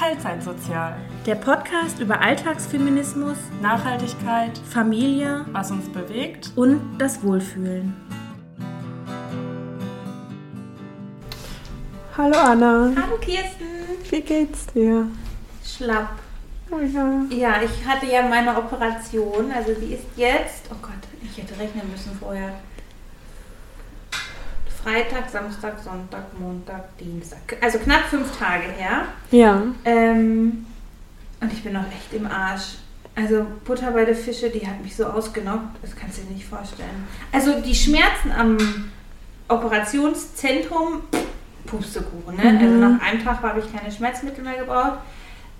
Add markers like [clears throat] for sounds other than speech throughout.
Teilzeitsozial. Der Podcast über Alltagsfeminismus, Nachhaltigkeit, Familie, was uns bewegt und das Wohlfühlen. Hallo Anna, Hallo Kirsten. wie geht's dir? Schlapp. Oh ja. Ja, ich hatte ja meine Operation, also die ist jetzt, oh Gott, ich hätte rechnen müssen vorher. Freitag, Samstag, Sonntag, Montag, Dienstag. Also knapp fünf Tage her. Ja. Ähm, und ich bin noch echt im Arsch. Also Butter bei der Fische, die hat mich so ausgenockt, das kannst du dir nicht vorstellen. Also die Schmerzen am Operationszentrum, Pustekuchen, ne? Also Mhm. nach einem Tag habe ich keine Schmerzmittel mehr gebraucht.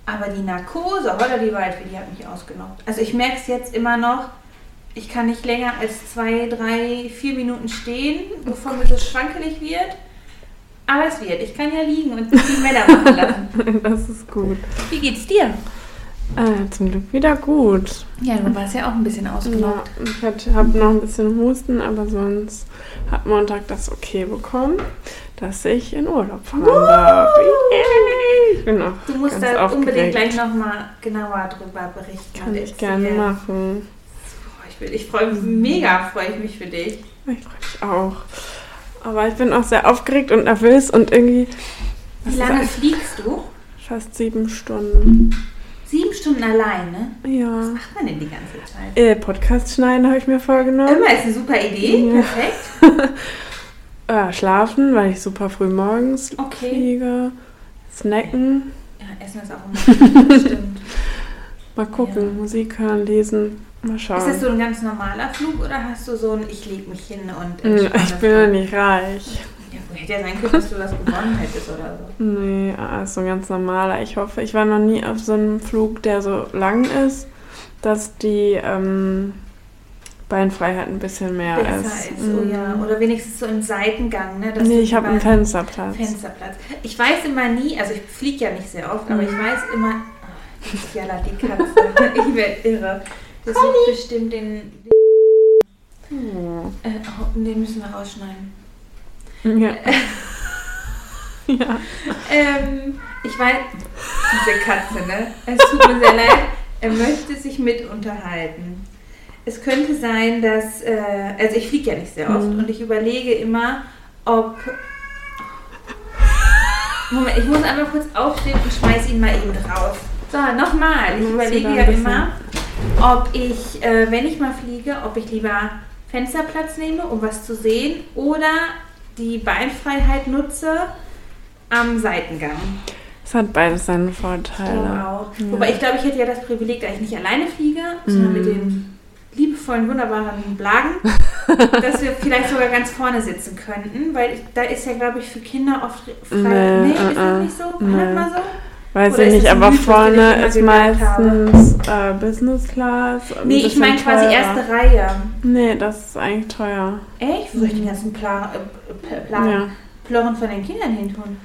Aber die Narkose, holla die Waldfee, die hat mich ausgenockt. Also ich merke es jetzt immer noch, ich kann nicht länger als zwei, drei, vier Minuten stehen, bevor mir so schwankelig wird. Aber es wird. Ich kann ja liegen und die Männer machen lassen. [laughs] Das ist gut. Wie geht's dir? Äh, zum Glück wieder gut. Ja, du warst ja auch ein bisschen Ja, ausgenockt. ich habe noch ein bisschen Husten, aber sonst hat Montag das okay bekommen, dass ich in Urlaub fahren darf. Yay! Ich bin auch Du musst ganz da aufgeregt. unbedingt gleich nochmal genauer drüber berichten. Kann ich gerne machen. Ich, freue mich, mega freue ich mich für dich. Ich freue mich auch. Aber ich bin auch sehr aufgeregt und nervös und irgendwie Wie lange fliegst du? fast sieben Stunden. Sieben Stunden alleine? Ja. Was macht man denn die ganze Zeit? Äh, Podcast schneiden habe ich mir vorgenommen. Immer ist eine super Idee. Ja. Perfekt. [laughs] Äh, schlafen, weil ich super früh morgens Okay. fliege. Snacken. Ja, Essen ist auch immer stimmt. [laughs] Mal gucken, Ja. Musik hören, lesen. Mal schauen. Ist das so ein ganz normaler Flug oder hast du so ein Ich leg mich hin und Hm, ich bin ja nicht reich. Ja, hätte ja sein können, dass du das gewonnen hättest oder so. Nee, ah, ist so ein ganz normaler. Ich hoffe, ich war noch nie auf so einem Flug, der so lang ist, dass die ähm, Beinfreiheit ein bisschen mehr Besser ist. ist, oh Mhm. ja. Oder wenigstens so im Seitengang, ne? dass Nee, ich habe einen Fensterplatz. Fensterplatz. Ich weiß immer nie, also ich fliege ja nicht sehr oft, aber ich Mhm. weiß immer, oh, die Jalla, die Katze, [laughs] ich werde irre. Das sucht bestimmt den, Oh. äh, oh, den müssen wir rausschneiden. Ja. ja. Ähm, ich weiß, diese Katze, ne? Es tut mir sehr leid. Er möchte sich mit unterhalten. Es könnte sein, dass, äh, also ich fliege ja nicht sehr oft Mhm. und ich überlege immer, ob. Moment, ich muss einmal kurz aufstehen und schmeiß ihn mal eben raus. So, nochmal. Ich überlege ja immer, ob ich, äh, wenn ich mal fliege, ob ich lieber Fensterplatz nehme, um was zu sehen, oder die Beinfreiheit nutze am Seitengang. Es hat beides seine Vorteile. auch. Ja. Wobei ich glaube, ich hätte ja das Privileg, da ich nicht alleine fliege, sondern Mhm. mit den liebevollen, wunderbaren Blagen, [laughs] dass wir vielleicht sogar ganz vorne sitzen könnten, weil ich, da ist ja, glaube ich, für Kinder oft frei. Nee, Nee, ist äh, das nicht so? nee. Hört mal so? Weiß Oder ich nicht, das aber Mythos, vorne ist meistens äh, Business Class. Nee, ich meine quasi erste Reihe. Nee, das ist eigentlich teuer. Echt? Wo soll ich den ganzen Plan, äh, Pl- Plan Ja. Plörren von den Kindern hin tun?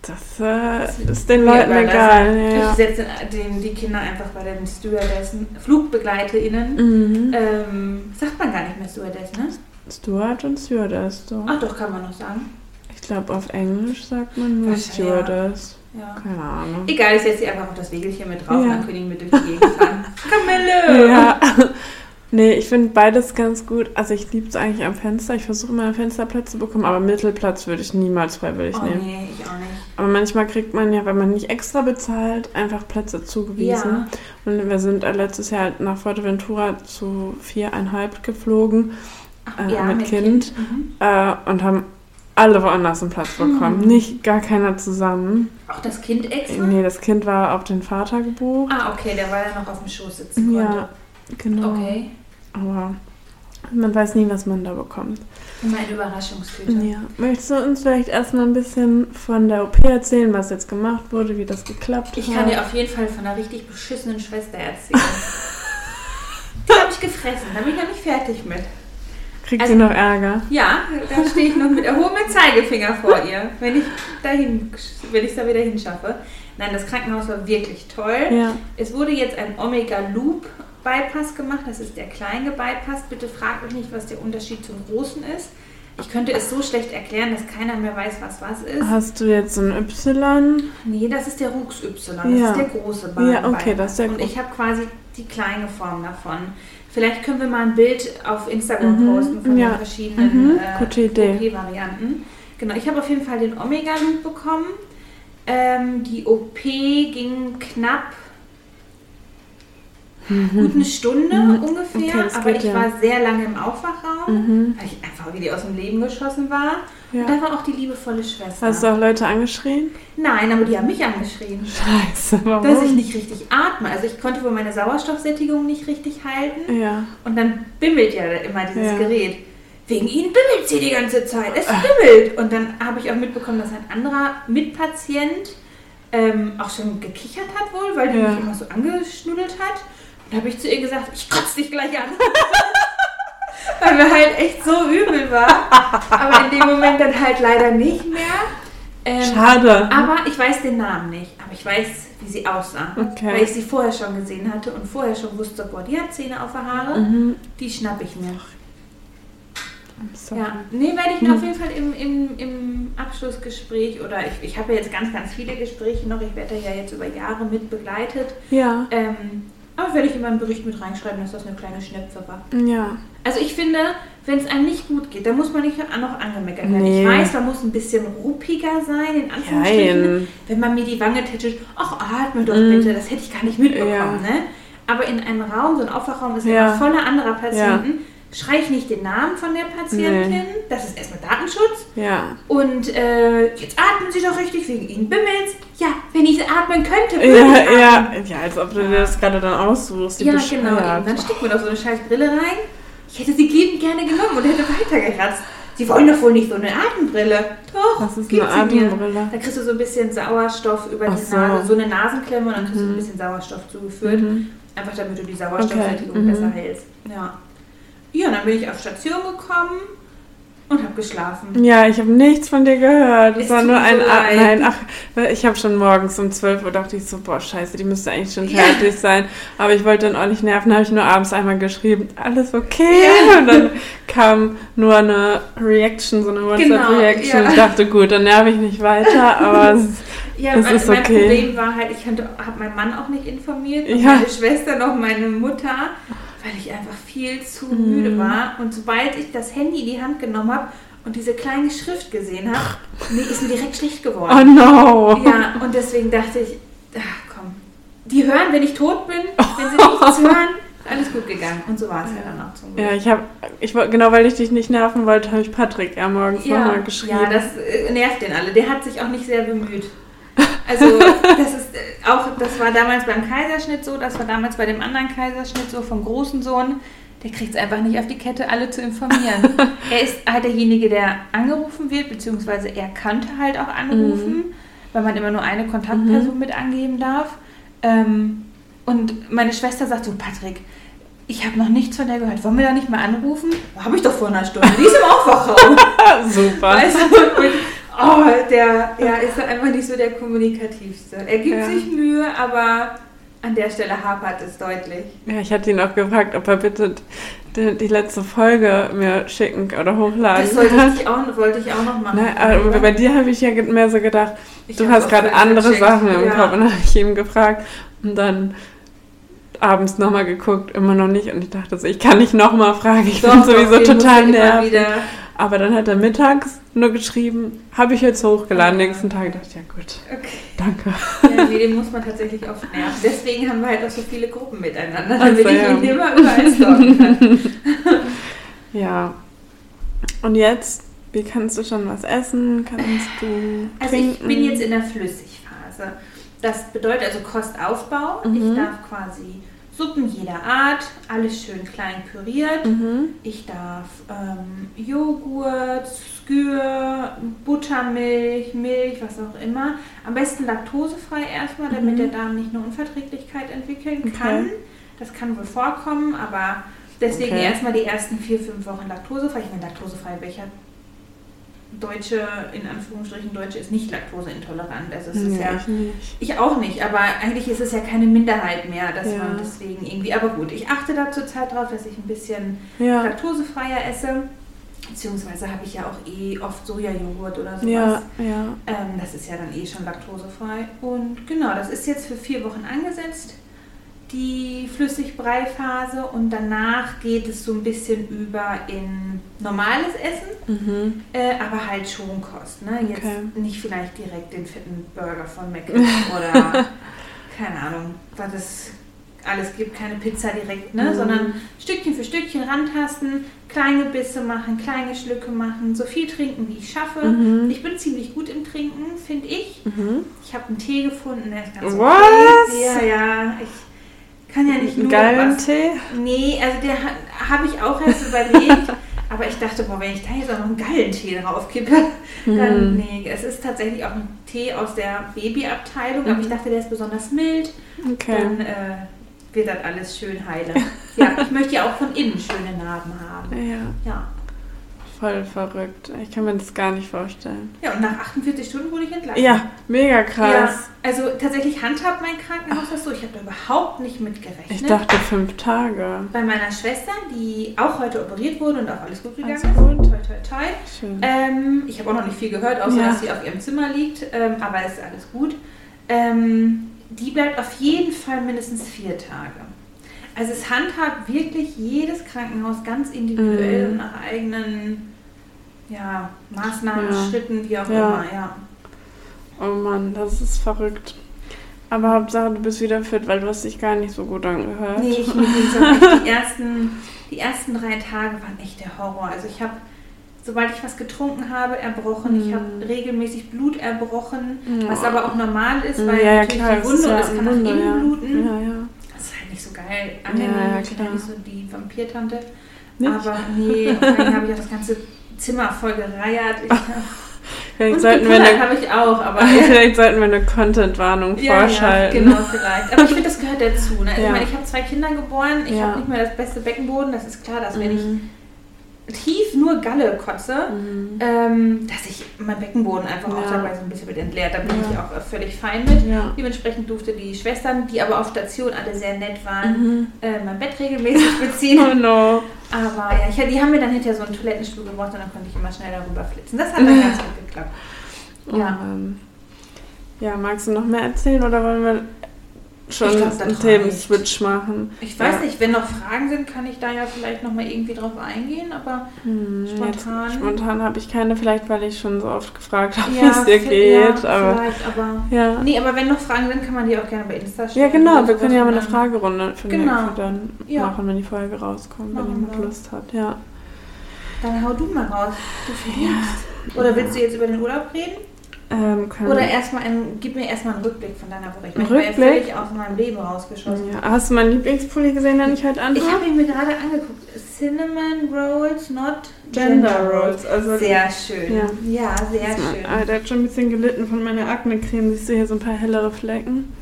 Das äh, ist den Leuten egal. Ja. Ich setze den, die Kinder einfach bei den Stewardessen, FlugbegleiterInnen. Mhm. Ähm, sagt man gar nicht mehr Stewardess, ne? Steward und Stewardess. So. Ach doch, kann man noch sagen. Ich glaube, auf Englisch sagt man nur Stewardess. Ja. Keine Ahnung. Egal, ich setze sie einfach auf das Wegelchen mit drauf, Ja. dann können die mit durch die Gegend fahren. [laughs] Kamelle! Ja. [laughs] Nee, ich finde beides ganz gut. Also ich liebe es eigentlich am Fenster. Ich versuche immer einen Fensterplatz zu bekommen, aber Mittelplatz würde ich niemals freiwillig Oh nehmen. nee, ich auch nicht. Aber manchmal kriegt man ja, wenn man nicht extra bezahlt, einfach Plätze zugewiesen. Ja. Und wir sind äh, letztes Jahr nach Fuerteventura zu viereinhalb geflogen Ach, äh, ja, mit, Kind, Mhm. Äh, und haben alle woanders einen Platz bekommen. Mhm. Nicht gar keiner zusammen. Auch das Kind extra? Nee, das Kind war auf den Vater gebucht. Ah, okay, der war ja noch auf dem Schoß sitzen konnte. ja, genau. Okay. Aber man weiß nie, was man da bekommt. Immer eine Überraschungstüte. Ja. Möchtest du uns vielleicht erstmal ein bisschen von der OP erzählen, was jetzt gemacht wurde, wie das geklappt Ich hat? kann dir auf jeden Fall von einer richtig beschissenen Schwester erzählen. [laughs] Die habe ich gefressen, da bin ich noch nicht fertig mit. Kriegt also- sie noch Ärger? Ja, da stehe ich noch mit erhobenem Zeigefinger vor ihr, wenn ich dahin, wenn ich es da wieder hinschaffe. Nein, das Krankenhaus war wirklich toll. Ja. Es wurde jetzt ein Omega Loop Bypass gemacht. Das ist der kleine Bypass. Bitte fragt mich nicht, was der Unterschied zum großen ist. Ich könnte es so schlecht erklären, dass keiner mehr weiß, was was ist. Hast du jetzt ein Y? Nee, das ist der Rux Y, das Ja. ist der große Ball. Ja, okay, das ist der Und ich habe quasi die kleine Form davon. Vielleicht können wir mal ein Bild auf Instagram Mhm, posten von ja. den verschiedenen Mhm, Idee. OP-Varianten. Genau, ich habe auf jeden Fall den Omega-Loop bekommen. Ähm, die OP ging knapp gut eine Stunde Mhm. ungefähr, Okay, aber geht ich ja. war sehr lange im Aufwachraum, Mhm. weil ich einfach wie die aus dem Leben geschossen war. Ja. Und da war auch die liebevolle Schwester. Hast du auch Leute angeschrien? Nein, aber die haben mich angeschrien. Scheiße, warum? Dass ich nicht richtig atme. Also ich konnte wohl meine Sauerstoffsättigung nicht richtig halten. ja. Und dann bimmelt ja immer dieses Ja. Gerät. Wegen ihnen bimmelt sie die ganze Zeit. Es bimmelt. Und dann habe ich auch mitbekommen, dass ein anderer Mitpatient ähm, auch schon gekichert hat wohl, weil die Ja. mich immer so angeschnuddelt hat. Und da habe ich zu ihr gesagt, ich kotze dich gleich an. [laughs] weil mir halt echt so übel war. Aber in dem Moment dann halt leider nicht mehr. Ähm, Schade. aber ich weiß den Namen nicht. Aber ich weiß, wie sie aussah. Okay. Weil ich sie vorher schon gesehen hatte und vorher schon wusste, boah, die hat Zähne auf der Haare. Mhm. Die schnapp ich mir. Ja, nee, werde ich mir Hm. auf jeden Fall im, im, im Abschlussgespräch oder ich, ich habe ja jetzt ganz, ganz viele Gespräche noch. Ich werde da ja jetzt über Jahre mit begleitet. Ja. Ähm, aber werde ich in meinen Bericht mit reinschreiben, dass das eine kleine Schnepfe war. Ja. Also ich finde, wenn es einem nicht gut geht, dann muss man nicht auch noch angemeckert werden. Nee. Ich weiß, man muss ein bisschen ruppiger sein, in Anführungsstrichen. Nein. Wenn man mir die Wange tätschelt, ach, atme doch Mm. bitte, das hätte ich gar nicht mitbekommen, Ja. ne? Aber in einem Raum, so ein Aufwachraum ist Ja. immer voller anderer Patienten, schreie ich nicht den Namen von der Patientin, Nee. das ist erstmal Datenschutz. Ja. Und äh, jetzt atmen Sie doch richtig, wegen Ihnen bimmelt's. Ja, wenn ich atmen könnte, würde Ja, ich ja, atmen. ja, als ob du dir das gerade dann aussuchst. Ja, genau. eben. Dann steckt mir doch so eine scheiß Brille rein. Ich hätte sie liebend gerne genommen und hätte weitergeratzt. Sie wollen doch wohl nicht so eine Atembrille. Doch, Was ist eine. Atembrille? Da kriegst du so ein bisschen Sauerstoff über Ach die so. Nase, so eine Nasenklemme und dann kriegst du Mhm. ein bisschen Sauerstoff zugeführt. Mhm. Einfach damit du die Sauerstoffsättigung Okay, mhm. besser hältst. Ja. Ja, und dann bin ich auf Station gekommen und habe geschlafen. Ja, ich habe nichts von dir gehört. Es Es war nur ein. so A. Nein, ach, ich habe schon morgens um 12 Uhr dachte ich so, boah, scheiße, die müsste eigentlich schon Ja. fertig sein. Aber ich wollte dann auch nicht nerven, habe ich nur abends einmal geschrieben, alles okay. Ja. [laughs] Und dann kam nur eine Reaction, so eine Genau, WhatsApp-Reaction. ja. Ich dachte, gut, dann nerv ich nicht weiter, aber [laughs] es, Ja, Das mein, ist mein okay. Problem war halt, ich habe meinen Mann auch nicht informiert, Ja. meine Schwester, noch meine Mutter, weil ich einfach viel zu Mhm. müde war. Und sobald ich das Handy in die Hand genommen habe und diese kleine Schrift gesehen habe, nee, ist mir direkt schlecht oh geworden. no. Ja, und deswegen dachte ich, ach komm, die hören, wenn ich tot bin, wenn sie nichts [laughs] hören, alles gut gegangen. Und so war es ja dann auch zum Glück. Ja, ich habe, ich, genau weil ich dich nicht nerven wollte, habe ich Patrick ja morgens nochmal geschrieben. Ja, das äh, nervt den alle. Der hat sich auch nicht sehr bemüht. Also, das ist äh, auch, das war damals beim Kaiserschnitt so, das war damals bei dem anderen Kaiserschnitt so vom großen Sohn. Der kriegt es einfach nicht auf die Kette, alle zu informieren. [laughs] er ist halt derjenige, der angerufen wird, beziehungsweise er könnte halt auch anrufen, weil man immer nur eine Kontaktperson mit angeben darf. Ähm, und meine Schwester sagt so, Patrick, ich habe noch nichts von der gehört. Wollen wir da nicht mal anrufen? Habe ich doch vor einer Stunde. Die ist im Aufwachraum. [laughs] Super. Weißt du, oh, der ja, ist einfach nicht so der kommunikativste. Er gibt Ja. sich Mühe, aber an der Stelle hapert es deutlich. Ja, ich hatte ihn auch gefragt, ob er bitte die, die letzte Folge mir schicken oder hochladen Das sollte kann. ich auch, wollte ich auch noch machen. Ne, aber bei dir habe ich ja mehr so gedacht, Ich du hast gerade andere gecheckt. Sachen im Ja. Kopf. Und dann habe ich ihm gefragt und dann abends nochmal geguckt, immer noch nicht. Und ich dachte so, ich kann nicht nochmal fragen, ich bin Doch, sowieso doch, total nervig. Aber dann hat er mittags nur geschrieben, habe ich jetzt hochgeladen. Ah. Nächsten Tag dachte ich, ja gut, Okay. danke. Ja, nee, [laughs] den muss man tatsächlich oft nerven. Deswegen haben wir halt auch so viele Gruppen miteinander, damit so, ich ja. ihn immer überall stalken kann. [laughs] Ja. Und jetzt, wie kannst du schon was essen? Kannst du Also ich trinken? bin jetzt in der Flüssigphase. Das bedeutet also Kostaufbau. Mhm. Ich darf quasi Suppen jeder Art, alles schön klein püriert. Mhm. Ich darf ähm, Joghurt, Skür, Buttermilch, Milch, was auch immer. Am besten laktosefrei erstmal, damit Mhm. der Darm nicht eine Unverträglichkeit entwickeln Okay. kann. Das kann wohl vorkommen, aber deswegen Okay. erstmal die ersten vier, fünf Wochen laktosefrei. Ich meine, laktosefrei, welcher Deutsche, in Anführungsstrichen Deutsche, ist nicht laktoseintolerant. Also es ist Nee, ja ich auch nicht, aber eigentlich ist es ja keine Minderheit mehr, dass Ja. man deswegen irgendwie. Aber gut, ich achte da zurzeit drauf, dass ich ein bisschen Ja. laktosefreier esse. Beziehungsweise habe ich ja auch eh oft Sojajoghurt oder sowas. Ja, ja. Ähm, das ist ja dann eh schon laktosefrei. Und genau, das ist jetzt für vier Wochen angesetzt, die Flüssigbrei-Phase. Und danach geht es so ein bisschen über in normales Essen, Mhm. äh, aber halt Schonkost. Ne? Jetzt Okay. nicht vielleicht direkt den fetten Burger von McDonald's [laughs] oder keine Ahnung, was es alles gibt, keine Pizza direkt, ne? Mhm. sondern Stückchen für Stückchen rantasten, kleine Bisse machen, kleine Schlücke machen, so viel trinken, wie ich schaffe. Mhm. Ich bin ziemlich gut im Trinken, finde ich. Mhm. Ich habe einen Tee gefunden, der ist ganz Was? okay. Ja, ja, ich kann ja nicht nur geilen was. Tee? Nee, also der ha- habe ich auch erst überlegt. [laughs] aber ich dachte, boah, wenn ich da jetzt auch noch einen geilen Tee drauf kippe, dann, Mhm. nee, es ist tatsächlich auch ein Tee aus der Babyabteilung, aber Mhm. ich dachte, der ist besonders mild. Okay. Dann äh, wird das alles schön heile. ja, ich möchte ja auch von innen schöne Narben haben. [laughs] Ja, Ja. Voll verrückt. Ich kann mir das gar nicht vorstellen. Ja, und nach 48 Stunden wurde ich entlassen. Ja, mega Ja, krass. also tatsächlich handhabt mein Krankenhaus das so. Ich habe da überhaupt nicht mit gerechnet. Ich dachte fünf Tage. Bei meiner Schwester, die auch heute operiert wurde und auch alles gut gegangen ist. gut. Toi, toi, toi. Schön. Ähm, ich habe auch noch nicht viel gehört, außer Ja. dass sie auf ihrem Zimmer liegt. Ähm, aber es ist alles gut. Ähm, die bleibt auf jeden Fall mindestens vier Tage. Also es handhabt wirklich jedes Krankenhaus ganz individuell Mhm. und nach eigenen ja, Maßnahmen, Ja. Schritten, wie auch Ja. immer. Ja. Oh Mann, das ist verrückt. Aber Hauptsache, du bist wieder fit, weil du hast dich gar nicht so gut angehört. Nee, ich ging's auch echt. Die ersten, die ersten drei Tage waren echt der Horror. Also ich habe, sobald ich was getrunken habe, erbrochen. Ich Mhm. habe regelmäßig Blut erbrochen, Ja. was aber auch normal ist, Ja, weil ja, natürlich klar, die es Wunde und es kann eine nach innen bluten. Ja, ja. Das ist halt nicht so geil angenehm. Ja, ja, ich bin klar. ja nicht so die Vampirtante. Nicht? Aber nee, habe ich auch das ganze [laughs] Zimmer voll gereiert. Ich, Vielleicht sollten, wir eine, ich auch, aber... [laughs] vielleicht sollten wir eine Content-Warnung Ja, ja, vorschalten. genau, vielleicht. Aber ich [laughs] finde, das gehört dazu. Ne? Ich Ja. meine, ich habe zwei Kinder geboren, ich Ja. habe nicht mehr das beste Beckenboden. Das ist klar, dass wenn ich Mhm. Tief nur Galle kotze, Mhm. ähm, dass ich mein Beckenboden einfach auch Ja. dabei so ein bisschen mit entleert. Da bin Ja. ich auch äh, völlig fein mit. Ja. Dementsprechend durfte die Schwestern, die aber auf Station alle sehr nett waren, Mhm. äh, mein Bett regelmäßig beziehen. Oh no. Aber ja, ich, die haben mir dann hinterher so einen Toilettenstuhl gebracht und dann konnte ich immer schnell darüber flitzen. Das hat dann ganz [laughs] gut geklappt. Oh Ja. Mann. Ja, magst du noch mehr erzählen oder wollen wir schon glaub, einen. Themenswitch machen? Ich weiß Ja. nicht, wenn noch Fragen sind, kann ich da ja vielleicht nochmal irgendwie drauf eingehen, aber Hm, Spontan. Jetzt, spontan habe ich keine, vielleicht weil ich schon so oft gefragt habe, wie ja, es dir geht. ja, aber vielleicht, aber ja. nee, aber wenn noch Fragen sind, kann man die auch gerne bei Insta stellen. Ja, genau, wir können ja mal eine Fragerunde für Genau. dann Ja. machen, wenn die Folge rauskommt, wenn Machen jemand wir. Lust hat. Ja. Dann hau du mal raus. Du verdienst. Oder willst du jetzt über den Urlaub reden? Ähm, Oder erstmal gib mir erstmal einen Rückblick von deiner Woche. Ich, meine, ich bin ja Rückblick? völlig aus meinem Leben rausgeschossen. ja. Hast du meinen Lieblingspulli gesehen, den ich heute anhabe? Ich habe ihn mir gerade angeguckt. Cinnamon Rolls, not Gender Rolls. Also Sehr schön. Ja. Ja, sehr Das ist schön. Ah, der hat schon ein bisschen gelitten von meiner Akne-Creme. Siehst du hier so ein paar hellere Flecken?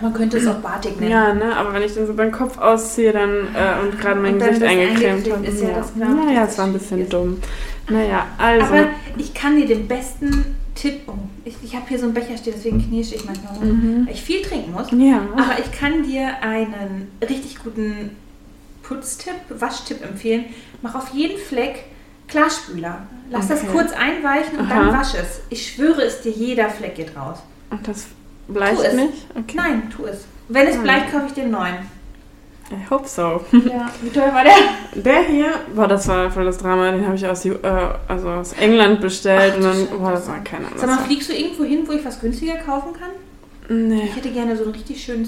Man könnte es auch Batik nennen. Ja, ne? Aber wenn ich den so beim Kopf ausziehe dann äh, und gerade mein Und Gesicht eingecremt habe. ist ja ja, das naja, das es war ein bisschen Schwierige. dumm. Naja, also. Aber ich kann dir den besten Tipp, oh, ich, ich habe hier so einen Becher stehen, deswegen knirsche ich manchmal rum, Mhm. weil ich viel trinken muss. ja. Aber ich kann dir einen richtig guten Putztipp, Waschtipp empfehlen. Mach auf jeden Fleck Klarspüler. Lass das Okay. kurz einweichen und Aha. dann wasch es. Ich schwöre es dir, jeder Fleck geht raus. Und das bleicht es. nicht? Okay. Nein, tu es. Wenn es Hm. bleibt, kaufe ich den neuen. I hope so. Ja. Wie teuer war der? Der hier, boah, das war voll das Drama, den habe ich aus, äh, also aus England bestellt Ach, und dann, boah, das war keine Ahnung. Sag mal, fliegst du irgendwo hin, wo ich was günstiger kaufen kann? Nee. Ich hätte gerne so einen richtig schönen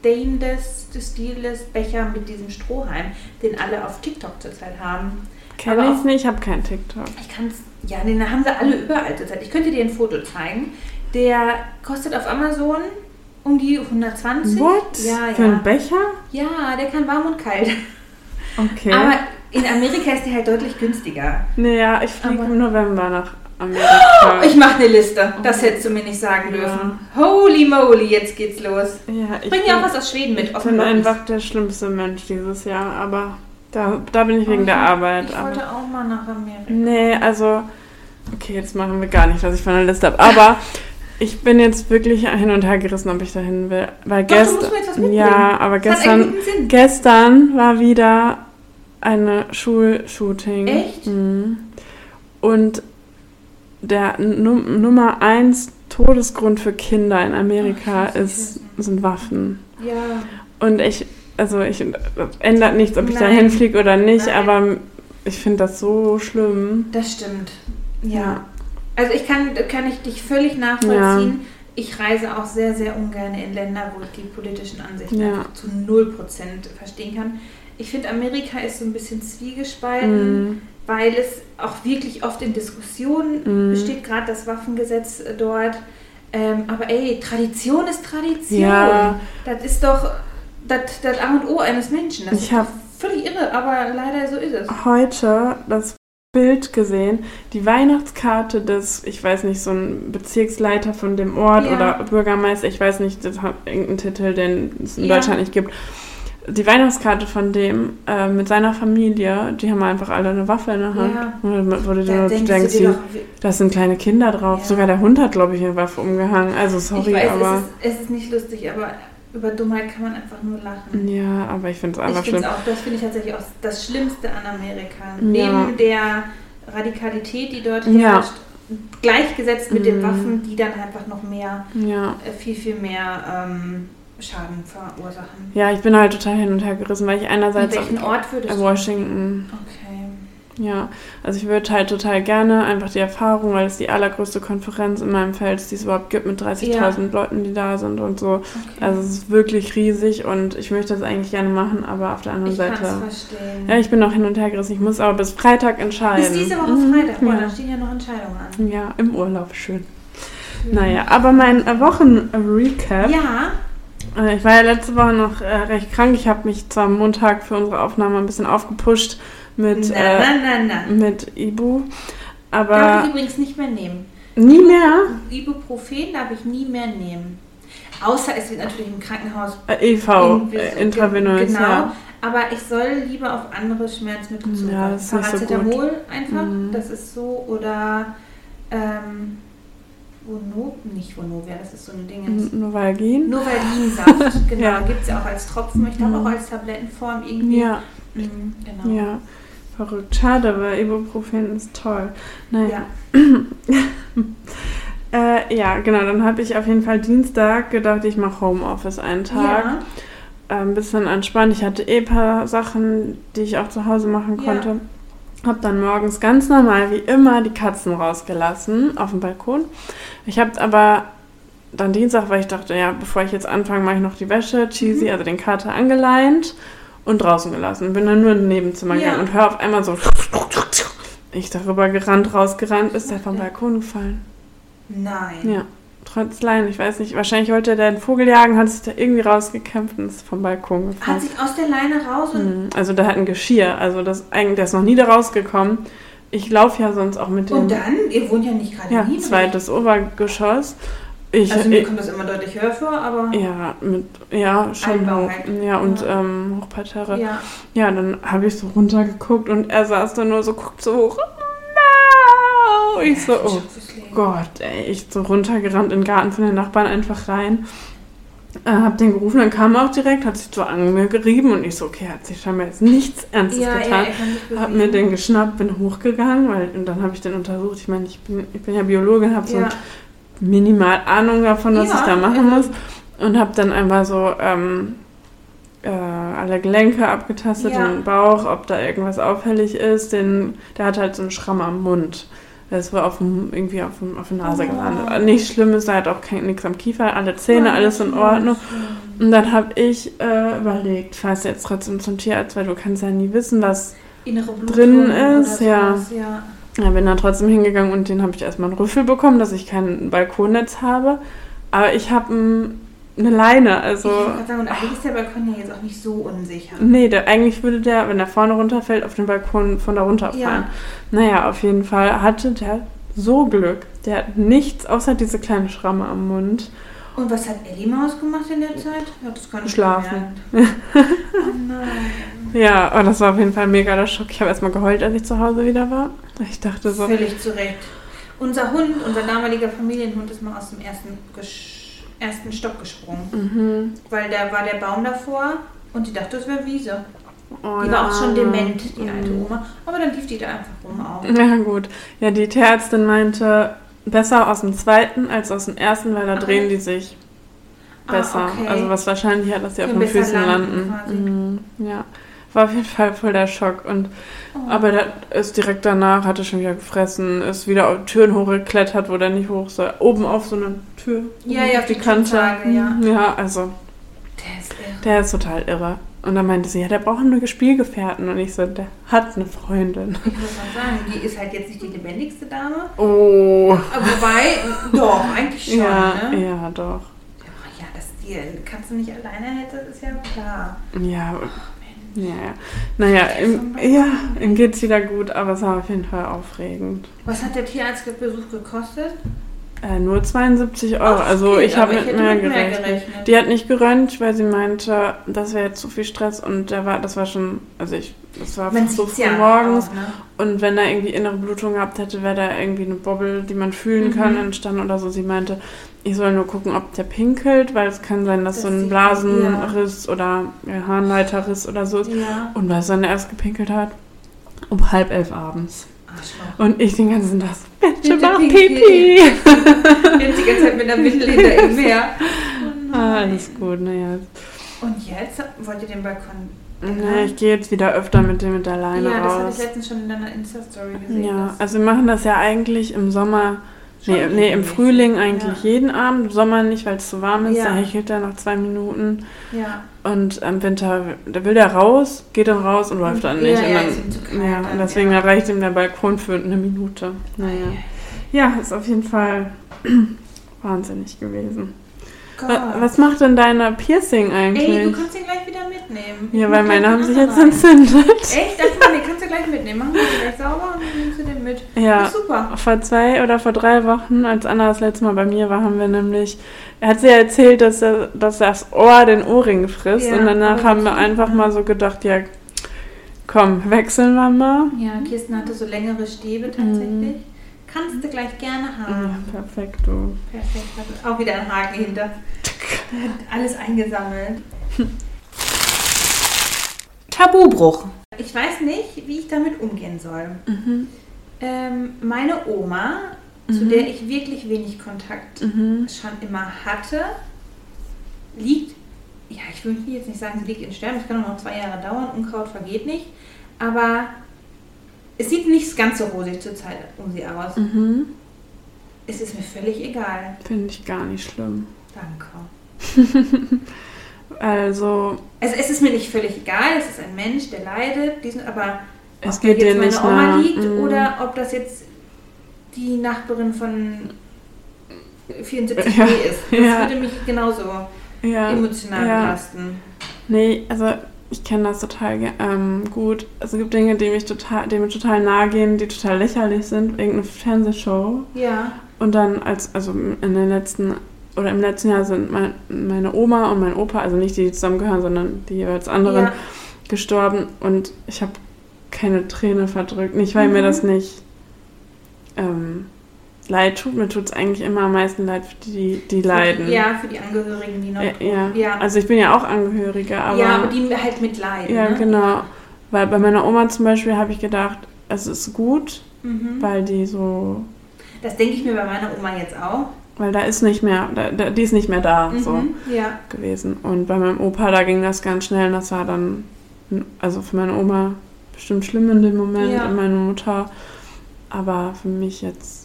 stainless, stilles Becher mit diesem Strohhalm, den alle auf TikTok zurzeit haben. Kenn aber auch- nicht, ich habe keinen TikTok. Ich kann es, ja, den haben sie alle überall zurzeit. Ich könnte dir ein Foto zeigen. Der kostet auf Amazon um die 120. What? Ja, Für ja. einen Becher? Ja, der kann warm und kalt. Okay. Aber in Amerika ist der halt deutlich günstiger. naja, ich fliege im November nach Amerika. [gasps] Ich mache eine Liste. Das hättest du mir nicht sagen Ja. dürfen. Holy moly, jetzt geht's los. ja, ich Bring dir auch was aus Schweden mit. Ich bin einfach der schlimmste Mensch dieses Jahr, aber da, da bin ich wegen der Ich Arbeit. Aber wollte auch mal nach Amerika. nee, also, okay, jetzt machen wir gar nicht, was ich von der Liste habe. Aber [laughs] ich bin jetzt wirklich hin und her gerissen, ob ich dahin will. Weil Doch, du musst gestern. Ja, aber Das gestern, gestern war wieder eine Schulshooting. Echt? Mhm. Und der Num Nummer eins Todesgrund für Kinder in Amerika Ach, ist, sind Waffen. Ja. Und ich, also ich ändert nichts, ob ich da Nein. hinfliege oder nicht, Nein. aber ich finde das so schlimm. Das stimmt. Ja. Ja. Also ich kann, kann ich dich völlig nachvollziehen. Ich reise auch sehr, sehr ungern in Länder, wo ich die politischen Ansichten Ja. zu 0% verstehen kann. Ich finde, Amerika ist so ein bisschen zwiegespalten, Mhm. weil es auch wirklich oft in Diskussionen Mhm. besteht, gerade das Waffengesetz äh, dort. Ähm, aber ey, Tradition ist Tradition. Ja. Das ist doch das, das A und O eines Menschen. Das Ich ist völlig irre, aber leider so ist es. Heute das Bild gesehen, die Weihnachtskarte des, ich weiß nicht, so ein Bezirksleiter von dem Ort Ja. oder Bürgermeister, ich weiß nicht, das hat irgendeinen Titel, den es in Ja. Deutschland nicht gibt. Die Weihnachtskarte von dem äh, mit seiner Familie, die haben einfach alle eine Waffe in der Hand. Ja. Und wurde Da denkst denkst du da sind kleine Kinder drauf. Sogar der Hund hat, glaube ich, eine Waffe umgehangen. Also sorry, ich weiß, aber. es, ist, es ist nicht lustig, aber über Dummheit kann man einfach nur lachen. Ja, aber ich finde es Ich einfach finde schlimm. auch, das finde ich tatsächlich auch das Schlimmste an Amerika. Ja. Neben der Radikalität, die dort Ja. herrscht, gleichgesetzt mit den Mhm. Waffen, die dann einfach noch mehr, Ja. äh, viel, viel mehr ähm, Schaden verursachen. ja, ich bin halt total hin und her gerissen, weil ich In einerseits welchen auch- Ort würdest äh, du? Washington, Okay. Ja. Also ich würde halt total gerne einfach die Erfahrung, weil es die allergrößte Konferenz in meinem Feld, die es überhaupt gibt, mit 30.000 Leuten, die da sind und so. okay. Also es ist wirklich riesig und ich möchte das eigentlich gerne machen, aber auf der anderen ich Seite... verstehen. Ja, ich bin auch hin und her gerissen. Ich muss aber bis Freitag entscheiden. Bis diese Woche Mhm, Freitag. Boah, Ja. da stehen ja noch Entscheidungen an. ja, im Urlaub, schön. Naja, aber mein Wochen-Recap. Ja, Äh, Ich war ja letzte Woche noch äh, recht krank. Ich habe mich zwar am Montag für unsere Aufnahme ein bisschen aufgepusht mit, na, äh, na, na, mit Ibu, Darf ich aber übrigens nicht mehr nehmen. nie mehr. Ibuprofen darf ich nie mehr nehmen. Außer es wird natürlich im Krankenhaus Äh, EV, äh, intravenös, Genau. ja. Aber ich soll lieber auf andere Schmerzmittel Ja, zugreifen. das ist nicht so gut. Paracetamol einfach, Mhm. das ist so. Oder ähm, Vono, nicht Vonovia, das ist so ein Ding. Novalgin. Novalinsaft, [laughs] genau. Ja. Gibt es ja auch als Tropfen, ich glaube Mhm. auch als Tablettenform irgendwie. Ja, Mhm, genau. ja. Verrückt. Schade, weil Ibuprofen ist toll. Naja. Ja. [laughs] Äh, ja, genau. Dann habe ich auf jeden Fall Dienstag gedacht, ich mache Homeoffice einen Tag. Ja. äh, ein bisschen entspannt. Ich hatte eh ein paar Sachen, die ich auch zu Hause machen Ja. konnte. Hab dann morgens ganz normal wie immer die Katzen rausgelassen auf dem Balkon. Ich habe aber dann Dienstag, weil ich dachte, ja, bevor ich jetzt anfange, mache ich noch die Wäsche, Cheesy, Mhm. also den Kater angeleint und draußen gelassen. Bin dann nur in Nebenzimmer Ja. gegangen und höre auf einmal so [laughs] ich darüber gerannt, rausgerannt, ist er vom Balkon gefallen. Nein. Ja, trotz Leine, ich weiß nicht, wahrscheinlich wollte der einen Vogel jagen, hat sich da irgendwie rausgekämpft und ist vom Balkon gefallen. Hat sich aus der Leine raus und, Mhm, Also der hat ein Geschirr, also das eigentlich, der ist noch nie da rausgekommen. Ich laufe ja sonst auch mit dem und dann? Ihr wohnt ja nicht gerade ja, zweites Obergeschoss. Ich, Also mir ich kommt das immer deutlich höher vor, aber ja, mit ja, schon hoch. Ja, und Ja. Ähm, Hochparterre. Ja. ja. dann habe ich so runtergeguckt und er saß da nur so, guckt so hoch. No! Ich so, oh Gott, ey, ich so runtergerannt in den Garten von den Nachbarn einfach rein. Äh, hab den gerufen, dann kam er auch direkt, hat sich so an mir gerieben und ich so, okay, hat sich scheinbar jetzt nichts Ernstes Ja, ja, getan. sich hab mir den geschnappt, bin hochgegangen, weil und dann habe ich den untersucht. Ich meine, ich bin, ich bin ja Biologin, habe so Ja. Minimal Ahnung davon, was Ja, ich da machen also- muss und habe dann einmal so ähm, äh, alle Gelenke abgetastet, Ja. den Bauch, ob da irgendwas auffällig ist. Den, der hat halt so einen Schramm am Mund. Ist wohl auf dem, irgendwie auf, dem, auf der Nase Oh. gelandet. Nicht schlimm ist, er hat auch nichts am Kiefer, alle Zähne, Ja, alles in Ordnung. Und dann habe ich äh, überlegt, fahrst jetzt trotzdem zum Tierarzt, weil du kannst ja nie wissen, was drin ist, ja. ja. Ja, bin dann trotzdem hingegangen und den habe ich erstmal einen Rüffel bekommen, dass ich kein Balkonnetz habe. Aber ich habe eine Leine, also. Ich sagen, und eigentlich ist der Balkon ja jetzt auch nicht so unsicher. Nee, der, eigentlich würde der, wenn der vorne runterfällt, auf den Balkon von da runterfallen. Ja. Naja, auf jeden Fall hatte der so Glück. Der hat nichts außer diese kleine Schramme am Mund. Und was hat Ellie Maus gemacht in der Zeit? Hat das gar nicht Schlafen. [laughs] oh nein. Ja, aber das war auf jeden Fall mega der Schock. Ich habe erstmal geheult, als ich zu Hause wieder war. Ich dachte so, Völlig zu Recht. Unser Hund, unser damaliger Familienhund, ist mal aus dem ersten, Gesch ersten Stock gesprungen. mhm. Weil da war der Baum davor und die dachte, das wäre Wiese. Oh, Die war auch schon dement, die alte Mhm. Oma. Aber dann lief die da einfach rum auch. Ja, gut. Ja, die Tierärztin meinte, besser aus dem zweiten als aus dem ersten, weil da Ach, drehen die sich Ah, besser. okay. Also was wahrscheinlich hat, dass sie auf den Füßen landen landen. Mhm, ja. War auf jeden Fall voll der Schock. Und, Oh. Aber der ist direkt danach, hatte schon wieder gefressen, ist wieder auf Türen hochgeklettert, wo der nicht hoch soll. Oben auf so eine Tür. Ja, ja, auf die Türzage, ja. Ja, also Der ist irre. der ist total irre. Und dann meinte sie, ja, der braucht nur Spielgefährten. Und ich so, der hat eine Freundin. Ich muss mal sagen, die ist halt jetzt nicht die lebendigste Dame. Oh. Aber wobei, doch, eigentlich schon, Ja, ne? ja, doch. Ja, dass die Katze nicht alleine hätte, ist ja klar. Ja, ja, ja. Naja, ihm, ja, ihm geht's wieder gut, aber es war auf jeden Fall aufregend. Was hat der Tierarztbesuch gekostet? Äh, nur 72 Euro. Ach, also geht, ich habe mit mehr mit mehr gerechnet. gerechnet. Die hat nicht geröntgt, weil sie meinte, das wäre jetzt zu viel Stress und der war, das war schon, also ich, das war Man so früh ja morgens auch, ne? und wenn er irgendwie innere Blutung gehabt hätte, wäre da irgendwie eine Bobbel, die man fühlen Mhm. kann, entstanden oder so. Sie meinte, ich soll nur gucken, ob der pinkelt, weil es kann sein, dass Das so ein Blasenriss oder ja, Harnleiterriss oder so ist. Ja. Und du, wann er erst gepinkelt hat? Um halb elf abends. Und ich den ganzen Tag, so, Bitte mach Pipi. [laughs] Jetzt die ganze Zeit mit der [laughs] Windel hinter ihm her. Oh Ah, alles gut, naja. Und jetzt wollt ihr den Balkon. Na, ich gehe jetzt wieder öfter mit dem mit der Leine ja, das hatte raus. ich letztens schon in deiner Insta-Story gesehen. Ja, also wir machen das ja eigentlich im Sommer, Schon nee, nee im. Frühling eigentlich Ja. jeden Abend, im Sommer nicht, weil es zu warm ist, Ja. da hechelt er nach zwei Minuten ja. und im Winter, da will der raus, geht dann raus und läuft dann Ja, nicht. ja, und, dann, ja, dann, und deswegen ja. reicht ihm der Balkon für eine Minute. Naja. Ja, ist auf jeden Fall [clears throat] wahnsinnig gewesen. Gott. Wa- Was macht denn deine Piercing eigentlich? Ey, du kannst den gleich wieder mitnehmen. ja, weil meine haben sich jetzt entzündet. [laughs] Echt? Das den kannst du gleich mitnehmen. Machen wir gleich sauber und dann nimmst du den mit. Ja, super. vor zwei oder vor drei Wochen, als Anna das letzte Mal bei mir war, haben wir nämlich, er hat sie ja erzählt, dass, er, dass das Ohr den Ohrring frisst Ja, und danach haben wir einfach mal so gedacht, ja, komm, wechseln wir mal. Ja, Kirsten hatte so längere Stäbe tatsächlich. Kannst du gleich gerne Ja, haben. perfekt, du. Perfekt. Auch wieder ein Haken hinter. Alles eingesammelt. Tabubruch. Ich weiß nicht, wie ich damit umgehen soll. Mhm. Ähm, meine Oma, zu Mhm. der ich wirklich wenig Kontakt Mhm. schon immer hatte, liegt, ja, ich will jetzt nicht sagen, sie liegt in Sterben, es kann auch noch zwei Jahre dauern, Unkraut vergeht nicht, aber es sieht nicht ganz so rosig zurzeit um sie aus. Mhm. Es ist mir völlig egal. Finde ich gar nicht schlimm. Danke. [laughs] Also, Also es ist mir nicht völlig egal, es ist ein Mensch, der leidet, diesen, aber es ob geht jetzt meine nicht Oma liegt Mhm. oder ob das jetzt die Nachbarin von 74 [laughs] Ja, B ist. Das ja. würde mich genauso ja. emotional ja. belasten. Nee, also ich kenne das total ähm, gut. Es gibt Dinge, die, mich total, die mir total nahe gehen, die total lächerlich sind. Irgendeine Fernsehshow. Ja. Und dann, als, also in den letzten, oder im letzten Jahr sind mein, meine Oma und mein Opa, also nicht die, die zusammengehören, sondern die jeweils anderen, ja. gestorben. Und ich habe keine Träne verdrückt. Nicht, weil mir Mhm. das nicht ähm, leid tut. Mir tut es eigentlich immer am meisten leid für die, die leiden. Ja, für die Angehörigen, die noch. Äh, ja. Ja. Also ich bin ja auch Angehörige, aber... ja, aber die halt mitleiden. Ja, ne? genau. Weil bei meiner Oma zum Beispiel habe ich gedacht, es ist gut, Mhm. weil die so, Das denke ich mir bei meiner Oma jetzt auch. weil da ist nicht mehr, da, da, die ist nicht mehr da, so Mhm. Ja. gewesen. Und bei meinem Opa, da ging das ganz schnell und das war dann, also für meine Oma bestimmt schlimm in dem Moment Ja. und meine Mutter, aber für mich jetzt,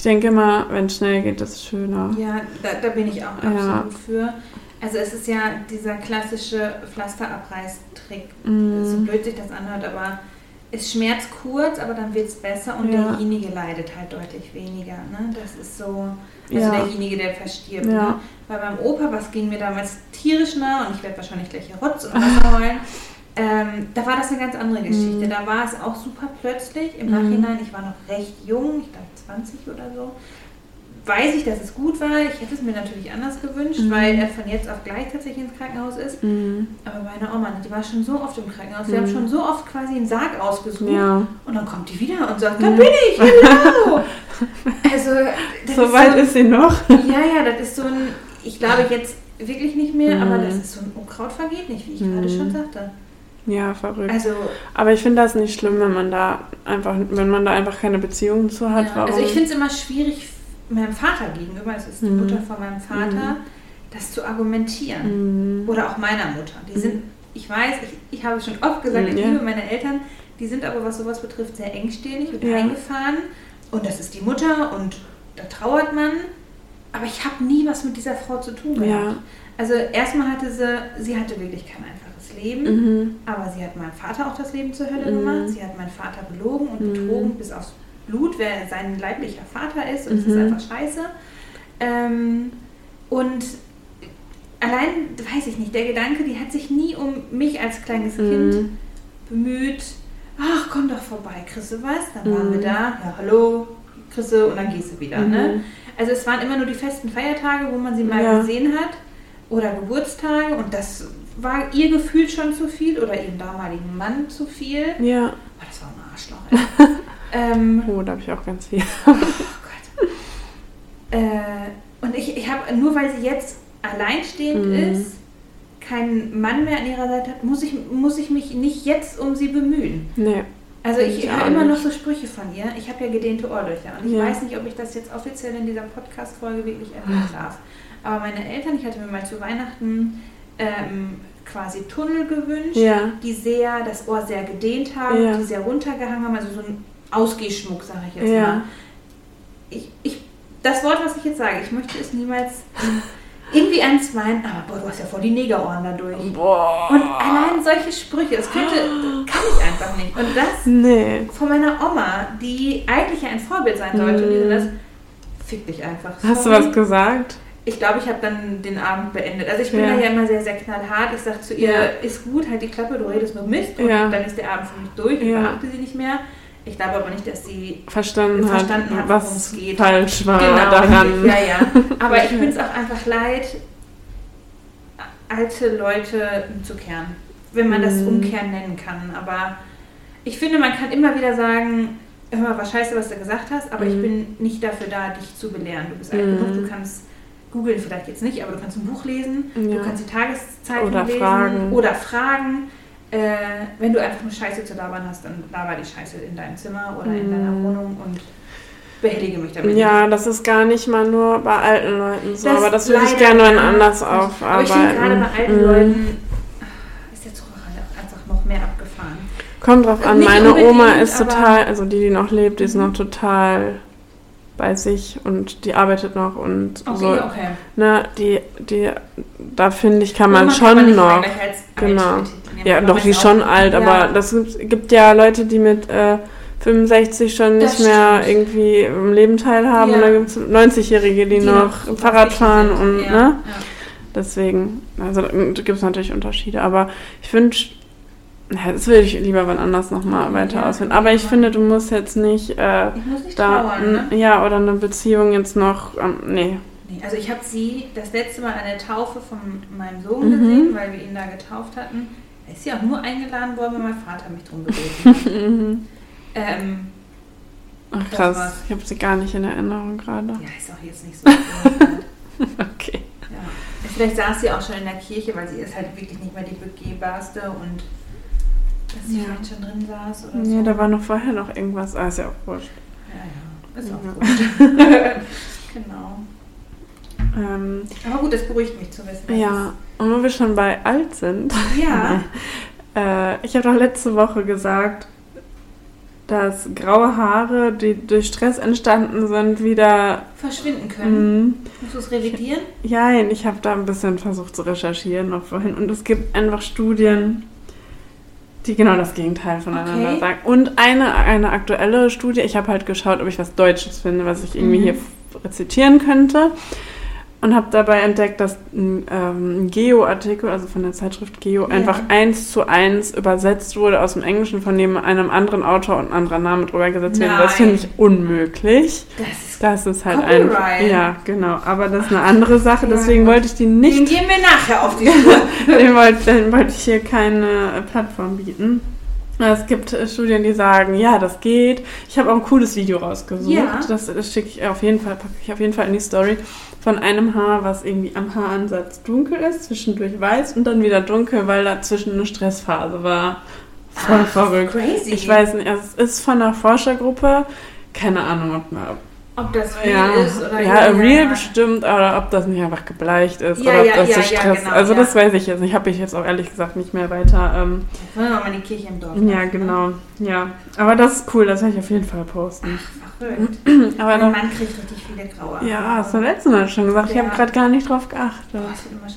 ich denke immer, wenn es schnell geht, ist es schöner. Ja, da, da bin ich auch Ja. absolut für. Also es ist ja dieser klassische Pflasterabreißtrick. So Mm, blöd sich das anhört, aber es schmerzt kurz, aber dann wird es besser und Ja. derjenige leidet halt deutlich weniger. Ne? Das ist so, also Ja. derjenige, der verstirbt. Ja. Ne? Bei meinem Opa, was ging mir damals tierisch nah und ich werde wahrscheinlich gleich hier Rotz und Wasser heulen. Ähm, da war das eine ganz andere Geschichte. Mhm. Da war es auch super plötzlich. Im Mhm. Nachhinein, ich war noch recht jung, ich glaube 20 oder so. Weiß ich, dass es gut war. Ich hätte es mir natürlich anders gewünscht, Mhm. weil er von jetzt auf gleich tatsächlich ins Krankenhaus ist. mm, Aber meine Oma, die war schon so oft im Krankenhaus. Wir Mhm. haben schon so oft quasi einen Sarg ausgesucht. ja, Und dann kommt die wieder und sagt, da bin ich, genau. [laughs] also, so ist weit so, ist sie noch. Ja, ja, das ist so ein, ich glaube jetzt wirklich nicht mehr, Mhm. aber das ist so ein Unkraut vergeht nicht, wie ich Mhm. gerade schon sagte. Ja, verrückt. Also, Aber ich finde das nicht schlimm, wenn man da einfach, wenn man da einfach keine Beziehung zu hat. ja, Warum? also ich finde es immer schwierig meinem Vater gegenüber, es ist die Mhm. Mutter von meinem Vater, das zu argumentieren. Mhm. Oder auch meiner Mutter. Die Mhm. sind, ich weiß, ich, ich habe es schon oft gesagt, ich Mhm, ja. liebe meine Eltern, die sind aber, was sowas betrifft, sehr engstirnig und Ja. eingefahren. Und das ist die Mutter und da trauert man. Aber ich habe nie was mit dieser Frau zu tun gehabt. Ja. Also erstmal hatte sie, sie hatte wirklich kein Leben, Mhm. aber sie hat meinem Vater auch das Leben zur Hölle Mhm. gemacht. Sie hat meinen Vater belogen und Mhm. betrogen bis aufs Blut, wer sein leiblicher Vater ist und es ist Mhm. einfach scheiße. Ähm, und allein, weiß ich nicht, der Gedanke, die hat sich nie um mich als kleines Kind Mhm. bemüht. Ach, komm doch vorbei, Chrisse, was? Dann waren Mhm. wir da. Ja, hallo, Chrisse, und dann gehst du wieder. Ne? Mhm. Also es waren immer nur die festen Feiertage, wo man sie mal Ja. gesehen hat. Oder Geburtstage. Und das war ihr Gefühl schon zu viel. Oder ihrem damaligen Mann zu viel. Ja. Oh, das war ein Arschloch, [laughs] ähm, Oh, da habe ich auch ganz viel. oh Gott. Äh, und ich, ich habe, nur weil sie jetzt alleinstehend Mhm. ist, keinen Mann mehr an ihrer Seite hat, muss ich, muss ich mich nicht jetzt um sie bemühen. Nee. Also ich Ich höre immer noch so Sprüche von ihr. Ich habe ja gedehnte Ohrlöcher und ich Ja. weiß nicht, ob ich das jetzt offiziell in dieser Podcast-Folge wirklich erwähnen [laughs] darf. Aber meine Eltern, ich hatte mir mal zu Weihnachten ähm, quasi Tunnel gewünscht, Ja. die sehr, das Ohr sehr gedehnt haben, Ja. die sehr runtergehangen haben, also so ein Ausgehschmuck, sage ich jetzt Ja. mal. Ich, ich, das Wort, was ich jetzt sage, ich möchte es niemals [laughs] irgendwie ans meinen, aber boah, du hast ja voll die Negerohren dadurch. Boah. Und allein solche Sprüche, das könnte, [gasps] kann ich einfach nicht. Und das Nee. von meiner Oma, die eigentlich ja ein Vorbild sein sollte. Und die das, fick dich einfach. Hast du sorry. was gesagt? Ich glaube, ich habe dann den Abend beendet. Also ich bin Ja. da ja immer sehr, sehr knallhart. Ich sage zu ihr, Ja. ist gut, halt die Klappe, du redest nur Mist. Und Ja. dann ist der Abend für mich durch. Ich beachte sie nicht mehr. Ich glaube aber nicht, dass sie Verstanden, Verstanden hat, hat, worum was es geht. falsch war genau daran. [laughs] ja, ja. Aber ich [laughs] bin es auch einfach leid, alte Leute umzukehren. Wenn man das Mhm. umkehren nennen kann. Aber ich finde, man kann immer wieder sagen, hör mal, war scheiße, was du gesagt hast, aber ich Mhm. bin nicht dafür da, dich zu belehren. Du bist alt Mhm. genug, du kannst googeln vielleicht jetzt nicht, aber du kannst ein Buch lesen, Ja. du kannst die Tageszeitung Oder lesen fragen. oder fragen. Äh, wenn du einfach nur Scheiße zu labern hast, dann laber die Scheiße in deinem Zimmer oder in deiner Mhm. Wohnung und behellige mich damit. Ja, das ist gar nicht mal nur bei alten Leuten so, Das aber das würde ich gerne ja. anders Aber aufarbeiten. ich finde gerade bei alten Mhm. Leuten ist der Zug einfach noch mehr abgefahren. Kommt drauf an, Nicht meine Oma ist aber- total, also die, die noch lebt, die ist Mhm. noch total bei sich und die arbeitet noch und Okay, so. okay. Ne, die, die, da finde ich, kann man Oma schon nicht noch. gleich als Genau. Ja, aber doch, die ist schon alt, aber Ja. das gibt, ja Leute, die mit äh, 65 schon Das nicht mehr stimmt. irgendwie im Leben teilhaben. Ja. Und dann gibt es 90-Jährige, die, noch super Fahrrad fahren und, ja, ne? Deswegen, also gibt es natürlich Unterschiede, aber ich finde, ja, das würde ich lieber wann anders nochmal weiter Ja, ausführen. Aber ich finde, du musst jetzt nicht äh, muss nicht da, trauern, ne? ja, oder eine Beziehung jetzt noch, ähm, nee. Nee, also ich habe sie das letzte Mal an der Taufe von meinem Sohn Mhm. gesehen, weil wir ihn da getauft hatten. Er ist ja auch nur eingeladen worden, weil mein Vater mich drum gebeten hat. [laughs] Mhm. ähm, Ach krass, ich habe sie gar nicht in Erinnerung gerade. ja, ist auch jetzt nicht so. [laughs] Okay. ja. Vielleicht saß sie auch schon in der Kirche, weil sie ist halt wirklich nicht mehr die begehbarste und dass sie Ja. vielleicht schon drin saß oder so. Da war noch vorher noch irgendwas. Ah, ist ja auch wurscht. Ja, ja, ist auch Ja. gut. [laughs] genau. Ähm, Aber gut, das beruhigt mich zu wissen. ja, und wo wir schon bei alt sind. Ja. [laughs] Äh, ich habe doch letzte Woche gesagt, dass graue Haare, die durch Stress entstanden sind, wieder. Verschwinden können. Mh, Musst du es revidieren? Jein, ich habe da ein bisschen versucht zu recherchieren noch vorhin. Und es gibt einfach Studien, die genau das Gegenteil voneinander Okay. sagen. Und eine, eine aktuelle Studie, ich habe halt geschaut, ob ich was Deutsches finde, was ich irgendwie Mhm. hier rezitieren könnte. Und habe dabei entdeckt, dass ein ähm, Geo-Artikel, also von der Zeitschrift Geo, Ja. einfach eins zu eins übersetzt wurde aus dem Englischen von dem einem anderen Autor und ein anderer Name drüber gesetzt wird. Das finde ich unmöglich. Das ist Das ist halt ein. Ja, genau. Aber das ist eine andere Sache, deswegen wollte ich die Den nicht. gehen wir nachher auf die [laughs] Spur. dem wollte, wollte ich hier keine Plattform bieten. Es gibt äh, Studien, die sagen, ja, das geht. Ich habe auch ein cooles Video rausgesucht. Ja. Das, das schicke ich auf jeden Fall, packe ich auf jeden Fall in die Story. Von einem Haar, was irgendwie am Haaransatz dunkel ist, zwischendurch weiß und dann wieder dunkel, weil dazwischen eine Stressphase war. Voll Ach, verrückt. crazy. Ich weiß nicht, also es ist von einer Forschergruppe. Keine Ahnung, ob man. Ob das real Ja, ist oder ja, real bestimmt, oder ob das nicht einfach gebleicht ist. Ja, oder ob ja, das ja, so ja, Stress. genau, also, ja. das weiß ich jetzt nicht. Habe ich jetzt auch ehrlich gesagt nicht mehr weiter. Ähm, Wollen wir mal die Kirche im Dorf ja, machen, ne? genau. Ja, aber das ist cool, das werde ich auf jeden Fall posten. Verrückt. [clears throat] Aber Mein Mann kriegt richtig viele graue ja, hast du letztes Mal schon gesagt. Ich habe gerade gar nicht drauf geachtet. Boah,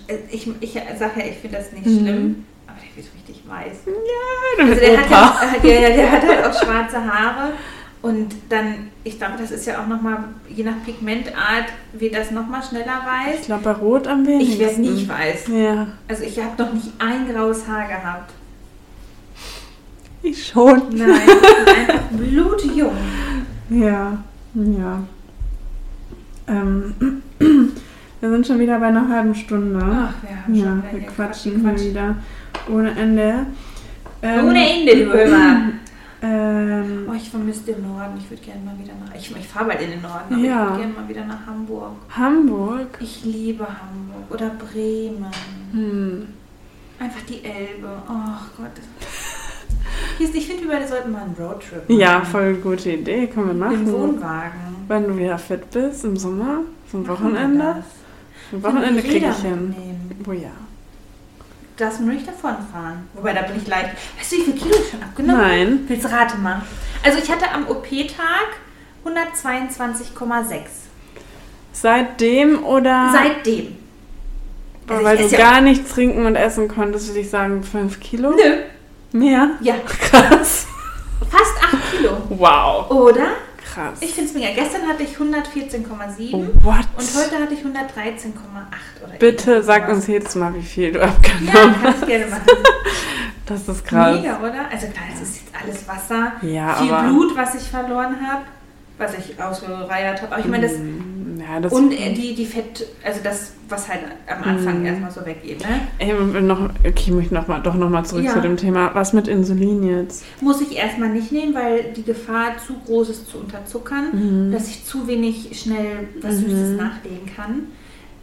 ich äh, Ich, ich sage ja, ich finde das nicht Mhm. schlimm, aber der wird richtig weiß. Ja, Also du der hat, Opa. ja, ja, ja, der hat halt auch schwarze Haare und dann, ich glaube, das ist ja auch nochmal, je nach Pigmentart wird das nochmal schneller Ich weiß. glaube, bei Rot am wenigsten. Ich werde nicht weiß. Ja, Also ich habe noch nicht ein graues Haar gehabt. ich schon. Nein, ich bin einfach blutjung. Ja, ja. Ähm, [clears throat] wir sind schon wieder bei einer halben Stunde. Ach, wir haben ja, schon wir quatschen gequatscht, hier wieder ohne Ende. Ähm, Ohne Ende, du Hörer. [clears throat] Ähm, Oh, ich vermisse den Norden. Ich würde gerne mal wieder nach. Ich, ich fahre bald in den Norden, aber Ja. ich würde gerne mal wieder nach Hamburg. Hamburg. Ich liebe Hamburg oder Bremen. Hm. Einfach die Elbe. Oh Gott. Ist, ich finde, wir beide sollten mal einen Roadtrip machen. Ja, voll gute Idee. Können wir Im machen. Wohnwagen. Wenn du wieder fit bist, im Sommer, zum Wochenende. Ein Wochenende kriege ich hin. mitnehmen. Oh ja. Du nur nicht davon fahren. Wobei, da bin ich leicht. Weißt du, wie viel Kilo ich schon abgenommen habe? Nein. Willst du rate mal? Also ich hatte am OP-Tag 122,6. Seitdem oder Seitdem. Also weil du ja- gar nichts trinken und essen konntest, würde ich sagen 5 Kilo? Nö. Mehr? Ja, Krass. fast 8 Kilo. Wow. Oder? Krass. Ich finde es mega. Gestern hatte ich 114,7 Oh, what? und heute hatte ich 113,8 oder Bitte sag uns jedes Mal, wie viel du Ja, abgenommen kann hast. ich gerne machen. [laughs] Das ist krass. Mega, oder? Also klar, es ist jetzt alles Wasser, Ja, viel. Blut, was ich verloren habe, was ich ausgereiert habe. Aber ich meine, das Mm, Ja, und äh, die, die Fett, also das, was halt am Anfang Mhm. erstmal so weggeht, ne? Ey, noch, okay, ich möchte noch mal, doch nochmal zurück Ja. zu dem Thema. Was mit Insulin jetzt? Muss ich erstmal nicht nehmen, weil die Gefahr zu groß ist zu unterzuckern, Mhm. dass ich zu wenig schnell was Mhm. Süßes nachlegen kann.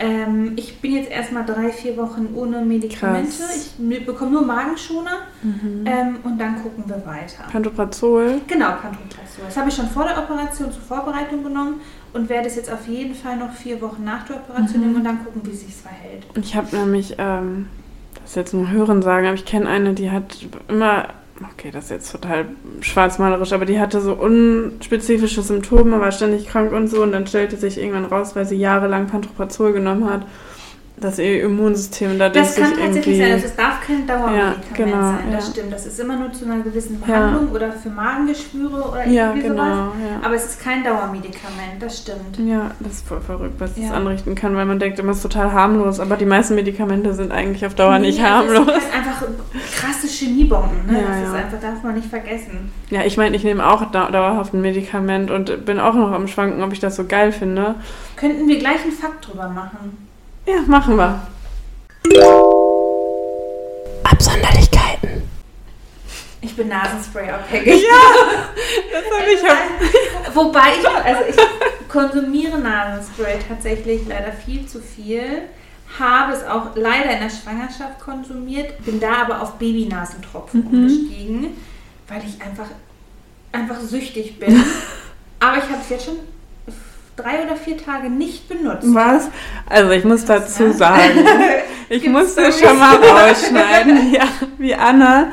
Ähm, ich bin jetzt erstmal drei, vier Wochen ohne Medikamente. Krass. Ich bekomme nur Magenschoner Mhm. ähm, und dann gucken wir weiter. Pantoprazol. Genau, Pantoprazol. Das habe ich schon vor der Operation zur Vorbereitung genommen und werde es jetzt auf jeden Fall noch vier Wochen nach der Operation Mhm. nehmen und dann gucken, wie sich verhält. Ich habe nämlich, ähm, das ist jetzt nur Hören sagen, aber ich kenne eine, die hat immer, okay, das ist jetzt total schwarzmalerisch, aber die hatte so unspezifische Symptome, war ständig krank und so und dann stellte sich irgendwann raus, weil sie jahrelang Pantoprazol genommen hat, dass ihr Immunsystem dadurch Das kann tatsächlich sein, also es darf kein Dauermedikament Ja, genau, sein, das ja. stimmt. Das ist immer nur zu einer gewissen Ja. Behandlung oder für Magengeschwüre oder ja, irgendwie genau, sowas. ja. Aber es ist kein Dauermedikament, das stimmt. Ja, das ist voll verrückt, was das Ja. anrichten kann, weil man denkt immer, es ist total harmlos, aber die meisten Medikamente sind eigentlich auf Dauer nicht also harmlos. Sind halt einfach krasse Chemiebomben, ne? Ja, das ist ja. einfach, darf man nicht vergessen. Ja, ich meine, ich nehme auch dau dauerhaft ein Medikament und bin auch noch am Schwanken, ob ich das so geil finde. Könnten wir gleich einen Fakt drüber machen? Ja, machen wir. Absonderlichkeiten. Ich bin Nasenspray abhängig. Das habe ich auch. Wobei ich, also ich konsumiere Nasenspray tatsächlich leider viel zu viel. Habe es auch leider in der Schwangerschaft konsumiert, bin da aber auf Babynasentropfen Mhm. umgestiegen, weil ich einfach, einfach süchtig bin. [laughs] aber ich habe es jetzt schon drei oder vier Tage nicht benutzt. Was? Also ich muss dazu sagen, [laughs] ich musste Storys? schon mal rausschneiden, [laughs] ja, wie Anna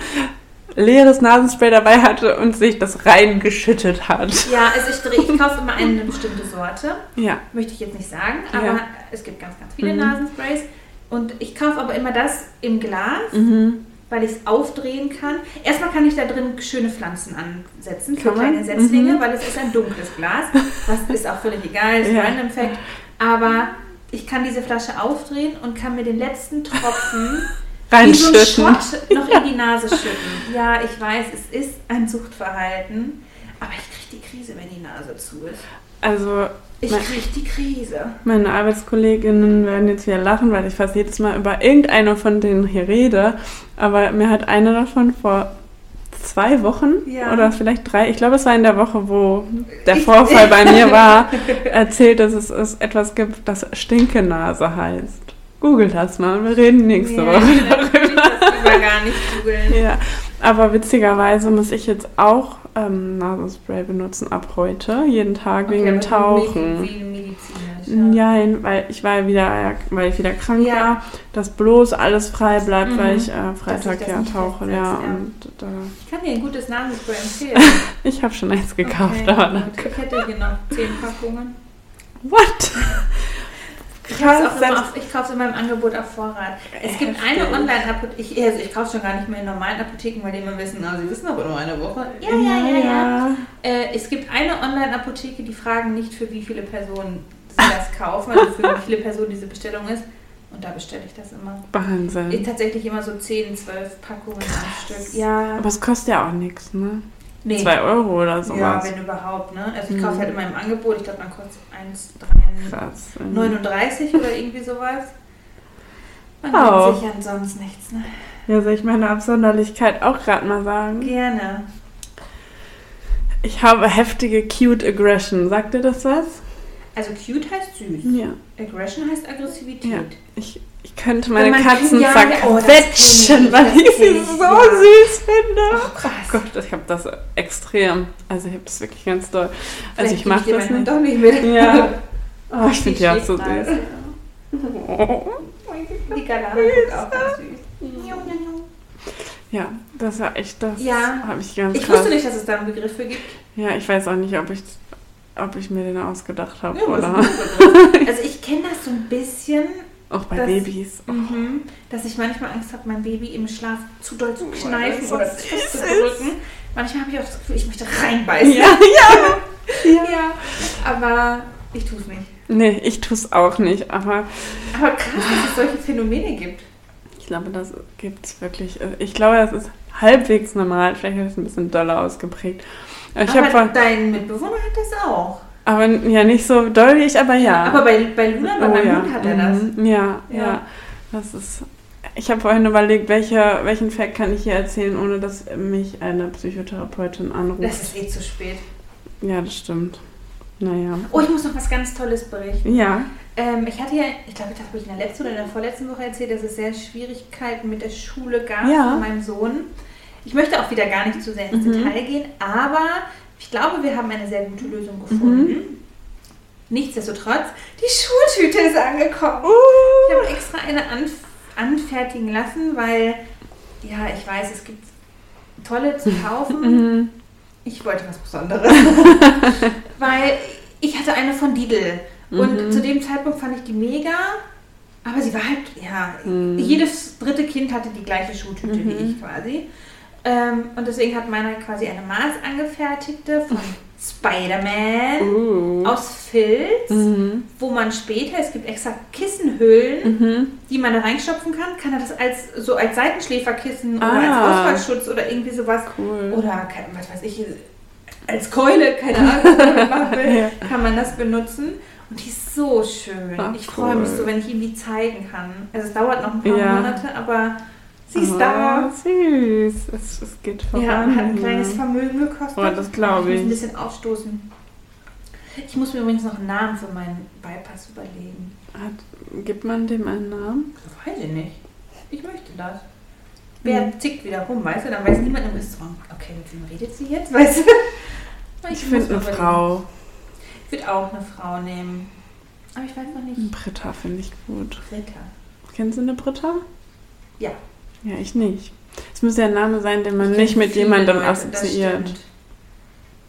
leeres Nasenspray dabei hatte und sich das reingeschüttet hat. Ja, also ich, drehe- ich kaufe immer eine bestimmte Sorte. Ja. Möchte ich jetzt nicht sagen, Ja. aber es gibt ganz, ganz viele Mhm. Nasensprays. Und ich kaufe aber immer das im Glas, Mhm. Weil ich es aufdrehen kann. Erstmal kann ich da drin schöne Pflanzen ansetzen für Kann man? kleine Setzlinge, Mhm. weil es ist ein dunkles Glas. Das ist auch völlig egal, ist Ja. ein Random Fact. Aber ich kann diese Flasche aufdrehen und kann mir den letzten Tropfen [laughs] wie so ein. Schott noch in die Nase schütten. Ja, ich weiß, es ist ein Suchtverhalten, aber ich kriege die Krise, wenn die Nase zu ist. Also Ich Mein- kriege die Krise. Meine Arbeitskolleginnen werden jetzt wieder lachen, weil ich fast jedes Mal über irgendeine von denen hier rede. Aber mir hat eine davon vor zwei Wochen Ja. oder vielleicht drei, ich glaube, es war in der Woche, wo der Ich- Vorfall bei mir [laughs] war, erzählt, dass es, es etwas gibt, das Stinkenase heißt. Google das mal, wir reden nächste Ja, Woche ich darüber. das lieber gar nicht googeln. Ja, aber witzigerweise muss ich jetzt auch ähm, Nasenspray benutzen ab heute, jeden Tag wegen dem Tauchen. Medizinisch. Ja. Nein, weil ich war wieder, weil ich wieder krank Ja. war, dass bloß alles frei bleibt, Mhm. weil ich äh, Freitag das ja tauche, ja. ja. Und da, Ich kann dir ein gutes Nasenspray empfehlen. [laughs] ich habe schon eins gekauft, Okay, aber gut. Ich hätte hier noch zehn Packungen. what? Ich kaufe Krass, es ich in meinem Angebot auf Vorrat. Es gibt Heftig. eine Online-Apotheke, also ich kaufe schon gar nicht mehr in normalen Apotheken, weil die immer wissen, ah, sie wissen aber nur eine Woche. Ja, ja, ja, ja. Äh, es gibt eine Online-Apotheke, die fragen nicht, für wie viele Personen sie [laughs] das kaufen, also für wie viele Personen diese Bestellung ist. Und da bestelle ich das immer. Ich, Wahnsinn. tatsächlich immer so 10, 12 Packungen am Stück. Ja, Aber es kostet ja auch nichts, ne? Nee. Zwei Euro oder Ja, sowas. wenn überhaupt, ne? Also ich Mhm. kaufe halt immer im Angebot, ich glaube, dann kostet 1,39 Krass. 39 oder irgendwie sowas. Man nennt sich ansonsten nichts, ne? Ja, soll ich meine Absonderlichkeit auch gerade mal sagen? Gerne. Ich habe heftige Cute Aggression. Sagt dir das was? Also cute heißt süß. Ja. Aggression heißt Aggressivität. Ja. Ich, ich könnte meine Katzen ja, oh, das zerquetschen, ich, weil ich sie so ja. süß finde. Oh, krass. Oh Gott, ich habe das extrem. Also ich habe das wirklich ganz doll. Also ich mache das nicht. Doch nicht mit. Ja. [laughs] Oh, ich finde die auch so süß. Oh. [laughs] Die Galana guckt auch ganz süß. Ja, das war echt das. Ja. habe ich ganz Ich krass. wusste nicht, dass es da einen Begriff für gibt. Ja, ich weiß auch nicht, ob ich, ob ich mir den ausgedacht habe Ja, oder? [laughs] Also ich kenne das so ein bisschen, auch bei Das- Babys. mhm, dass ich manchmal Angst habe, mein Baby im Schlaf zu doll zu Oh, kneifen so oder zu ist. drücken. Manchmal habe ich auch das Gefühl, ich möchte reinbeißen. Ja, [laughs] ja. ja. Ja, aber ich tue es nicht. Nee, ich tue es auch nicht, aber Aber krass, dass es solche Phänomene gibt. ich glaube, das gibt es wirklich. Ich glaube, das ist halbwegs normal. Vielleicht ist es ein bisschen doller ausgeprägt. Aber ich aber habe dein Mitbewohner hat das auch. aber ja nicht so doll wie ich, aber ja. Aber bei, bei Luna, bei Oh meinem ja. Hund hat er das. Mhm. Ja, ja, Ja. Das ist. Ich habe vorhin überlegt, welche, welchen Fact kann ich hier erzählen, ohne dass mich eine Psychotherapeutin anruft. Das ist eh zu spät. ja, das stimmt. Naja. Oh, ich muss noch was ganz Tolles berichten. Ja. Ähm, ich hatte ja, ich glaube, das habe ich in der letzten oder in der vorletzten Woche erzählt, dass es sehr Schwierigkeiten mit der Schule gab Ja. von meinem Sohn. Ich möchte auch wieder gar nicht zu sehr ins Mhm. Detail gehen, aber ich glaube, wir haben eine sehr gute Lösung gefunden. Nichtsdestotrotz, die Schultüte ist angekommen. Ich habe extra eine anf anfertigen lassen, weil, ja, ich weiß, es gibt tolle zu kaufen. [laughs] Mhm. Ich wollte was Besonderes. [laughs] Weil ich hatte eine von Lidl. Und Mhm. zu dem Zeitpunkt fand ich die mega. Aber sie war halt, ja, Mhm. jedes dritte Kind hatte die gleiche Schuhtüte wie Mhm. ich quasi. Ähm, und deswegen hat meiner quasi eine Maß angefertigte von [laughs] Spider-Man Uh. aus Filz, Mhm. wo man später, es gibt extra Kissenhüllen, Mhm. die man da reinstopfen kann, kann er das als so als Seitenschläferkissen oder Ah. als Ausfallschutz oder irgendwie sowas Cool. oder was weiß ich, als Keule, keine Ahnung, was man machen will, [laughs] Ja. kann man das benutzen. Und die ist so schön. Ach, ich freue mich so, wenn ich ihm die zeigen kann. Also es dauert noch ein paar Ja. Monate, aber sie ist Oh, da. Süß. Es, es geht voran. Ja, hat ein kleines Vermögen gekostet. Oh, das glaube Ich muss ein ich. bisschen aufstoßen. Ich muss mir übrigens noch einen Namen für meinen Bypass überlegen. Hat, gibt man dem einen Namen? Weiß ich nicht. Ich möchte das. Wer zickt wieder rum, weißt du? Dann weiß niemand im Restaurant, okay, mit wem redet sie jetzt, [laughs] weißt du? Ich muss finde eine. Frau. Ich würde auch eine Frau nehmen. Aber ich weiß noch nicht. Britta finde ich gut. Britta. Kennst du eine Britta? Ja. Ja, ich nicht. Es muss ja ein Name sein, den man Ich nicht mit jemandem Leute, assoziiert.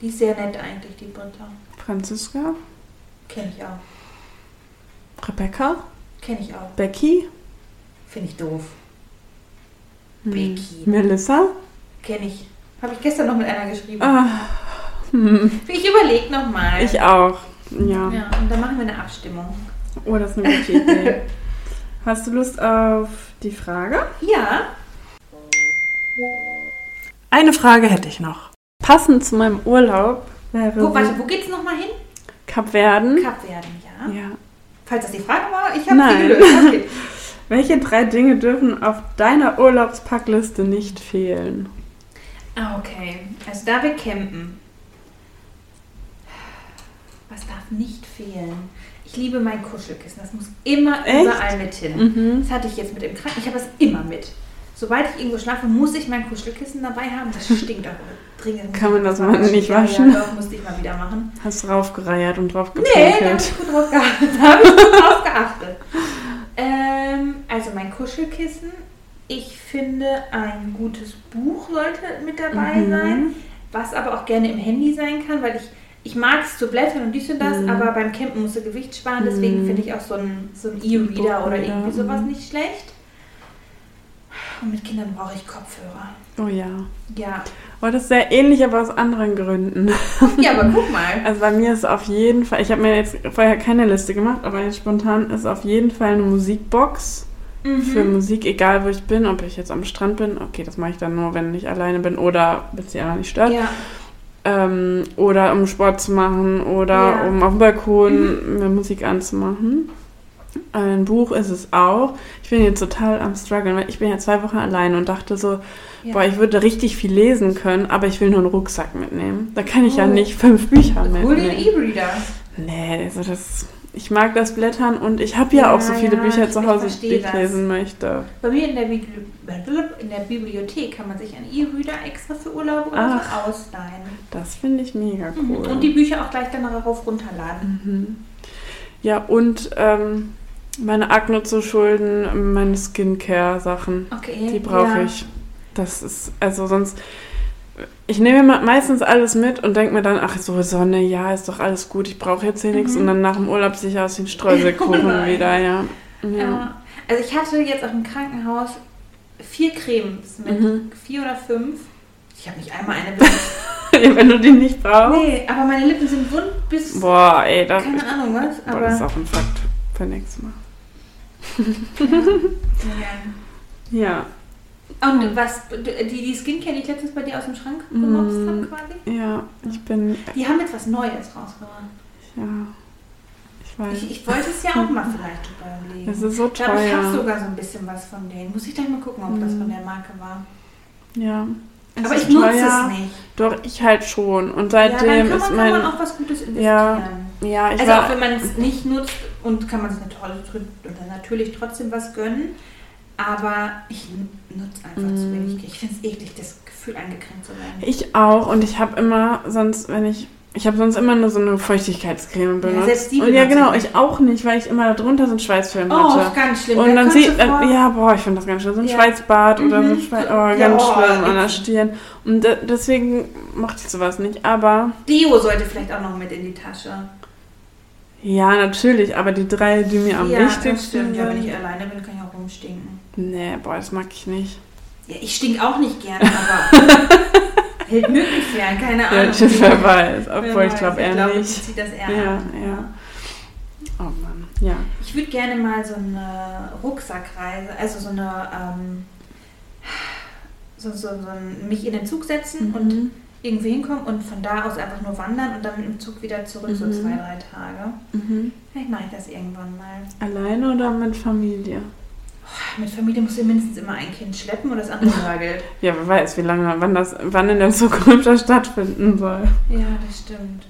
Die ist sehr nett eigentlich, die Britta. Franziska? Kenne ich auch. Rebecca? Kenne ich auch. Becky? Finde ich doof. Hm. Becky. Melissa? Kenne ich. Habe ich gestern noch mit einer geschrieben. Ah. Hm. [laughs] Ich überlege nochmal. Ich auch. Ja. Ja, und dann machen wir eine Abstimmung. Oh, das ist eine gute Idee. [laughs] Hast du Lust auf die Frage? Ja. Eine Frage hätte ich noch. Passend zu meinem Urlaub wäre Wo, warte, wo geht's nochmal hin? Kapverden. Kapverden, ja. ja. Falls das die Frage war, ich habe sie Nein. gelöst. Okay. [laughs] Welche drei Dinge dürfen auf deiner Urlaubspackliste nicht fehlen? Ah, okay. Also da wir campen. Was darf nicht fehlen? Ich liebe mein Kuschelkissen. Das muss immer Echt? überall mit hin. Mhm. Das hatte ich jetzt mit dem Kranken. Ich habe es immer mit. Sobald ich irgendwo schlafe, muss ich mein Kuschelkissen dabei haben. Das stinkt auch dringend. Kann man das mal nicht waschen? Ja, doch, musste ich mal wieder machen. Hast draufgereiert und drauf Nee, da habe ich gut drauf geachtet. Da habe ich gut drauf geachtet. Ähm, also mein Kuschelkissen. Ich finde, ein gutes Buch sollte mit dabei Mhm. sein, was aber auch gerne im Handy sein kann, weil ich, ich mag es zu blättern und dies und das, Mhm. aber beim Campen musst du Gewicht sparen, deswegen Mhm. finde ich auch so ein, so ein E-Reader oder irgendwie sowas nicht schlecht. Und mit Kindern brauche ich Kopfhörer. Oh ja. Ja. Oh, das ist sehr ähnlich, aber aus anderen Gründen. [laughs] Ja, aber guck mal. Also bei mir ist auf jeden Fall, ich habe mir jetzt vorher keine Liste gemacht, aber jetzt spontan ist auf jeden Fall eine Musikbox für Mhm. Musik, egal wo ich bin, ob ich jetzt am Strand bin, okay, das mache ich dann nur, wenn ich alleine bin oder wenn es die anderen nicht stört. Ja. Ähm, oder um Sport zu machen oder Ja. Mhm. um auf dem Balkon mir Musik anzumachen. Ein Buch ist es auch. Ich bin jetzt total am struggeln, weil ich bin ja zwei Wochen alleine und dachte so, ja. boah, ich würde richtig viel lesen können, aber ich will nur einen Rucksack mitnehmen. Da kann ich ja Oh. nicht fünf Bücher Hol den mitnehmen. E-Reader. Nee, also das, ich mag das Blättern und ich habe ja, auch so Ja, viele ja, Bücher zu Hause, die ich das. lesen möchte. Bei mir in der, in der Bibliothek kann man sich einen E-Reader extra für Urlaub oder so ausleihen. Das finde ich mega Mhm. cool. Und die Bücher auch gleich dann darauf runterladen. Mhm. Ja, und ähm, meine Akne zu schulden, meine Skincare-Sachen, Okay. die brauche ja. ich. Das ist, also sonst, ich nehme me- meistens alles mit und denke mir dann, ach so, Sonne, ja, ist doch alles gut, ich brauche jetzt hier nichts. Mhm. Und dann nach dem Urlaub sehe ich aus ein Streuselkuchen [laughs] Oh wieder, ja. ja. Ja. Also ich hatte jetzt auch im Krankenhaus vier Cremes mit Mhm. vier oder fünf. Ich habe nicht einmal eine [laughs] benutzt. Wenn du die nicht brauchst. nee, aber meine Lippen sind wund bis Boah, ey, das, keine Ahnung was. boah, Aber das ist auch ein Fakt für nächstes Mal. ja. [laughs] Ja, Und was, die, die Skincare, die ich letztens bei dir aus dem Schrank gemobst Mm. habe quasi, ja, ich bin, die haben jetzt was Neues rausgebracht. ja, ich weiß. Ich, ich wollte es ja auch mal [laughs] vielleicht überlegen. Es ist so ich glaube, ich habe teuer. sogar so ein bisschen was von denen. Muss ich gleich mal gucken, ob das Mhm. von der Marke war. Ja. Es Aber ist ich nutze teuer. es nicht. Doch, ich halt schon. Und Ja, dann seitdem kann ist man, mein. kann man auch was Gutes investieren. Ja, ja, ich also auch war. wenn man es nicht nutzt und kann man sich natürlich, natürlich trotzdem was gönnen. Aber ich nutze einfach zu Mm. wenig. Ich finde es eklig, das Gefühl angekränkt zu werden. Ich auch. Und ich habe immer sonst, wenn ich. Ich habe sonst immer nur so eine Feuchtigkeitscreme benutzt. selbst die und ja, genau, ich auch nicht, weil ich immer darunter so einen Schweißfilm Oh, hatte. ganz schlimm. Und Da dann sieht, äh, ja, boah, ich finde das ganz schlimm. So ein Ja. Schweizbad oder so ein Mhm. Schweiz, oh, Ja, ganz oh, schlimm an der. Stirn. Und de deswegen mochte ich sowas nicht. Aber Deo sollte vielleicht auch noch mit in die Tasche. ja, natürlich, aber die drei, die mir am ja, wichtigsten stimmt. Ja, wenn ich sind. alleine bin, kann ich auch rumstinken. Nee, boah, das mag ich nicht. Ja, ich stink auch nicht gerne, aber [laughs] hält möglich fern, keine Ja, Ahnung. tschüss, wer weiß. Wer Obwohl, ich glaube eher glaub, nicht. Ich ziehe das eher Ja, an. ja. Oh Mann, ja. Ich würde gerne mal so eine Rucksackreise, also so eine, ähm, so, so, so ein, mich in den Zug setzen und Mhm. irgendwie hinkommen und von da aus einfach nur wandern und dann mit dem Zug wieder zurück, so Mhm. zwei, drei Tage. Mhm. Vielleicht mache ich das irgendwann mal. Alleine oder mit Familie? Mit Familie muss ich mindestens immer ein Kind schleppen und das andere [laughs] nagelt. Ja, wer weiß, wie lange, wann das, wann in der Zukunft das stattfinden soll. Ja, das stimmt.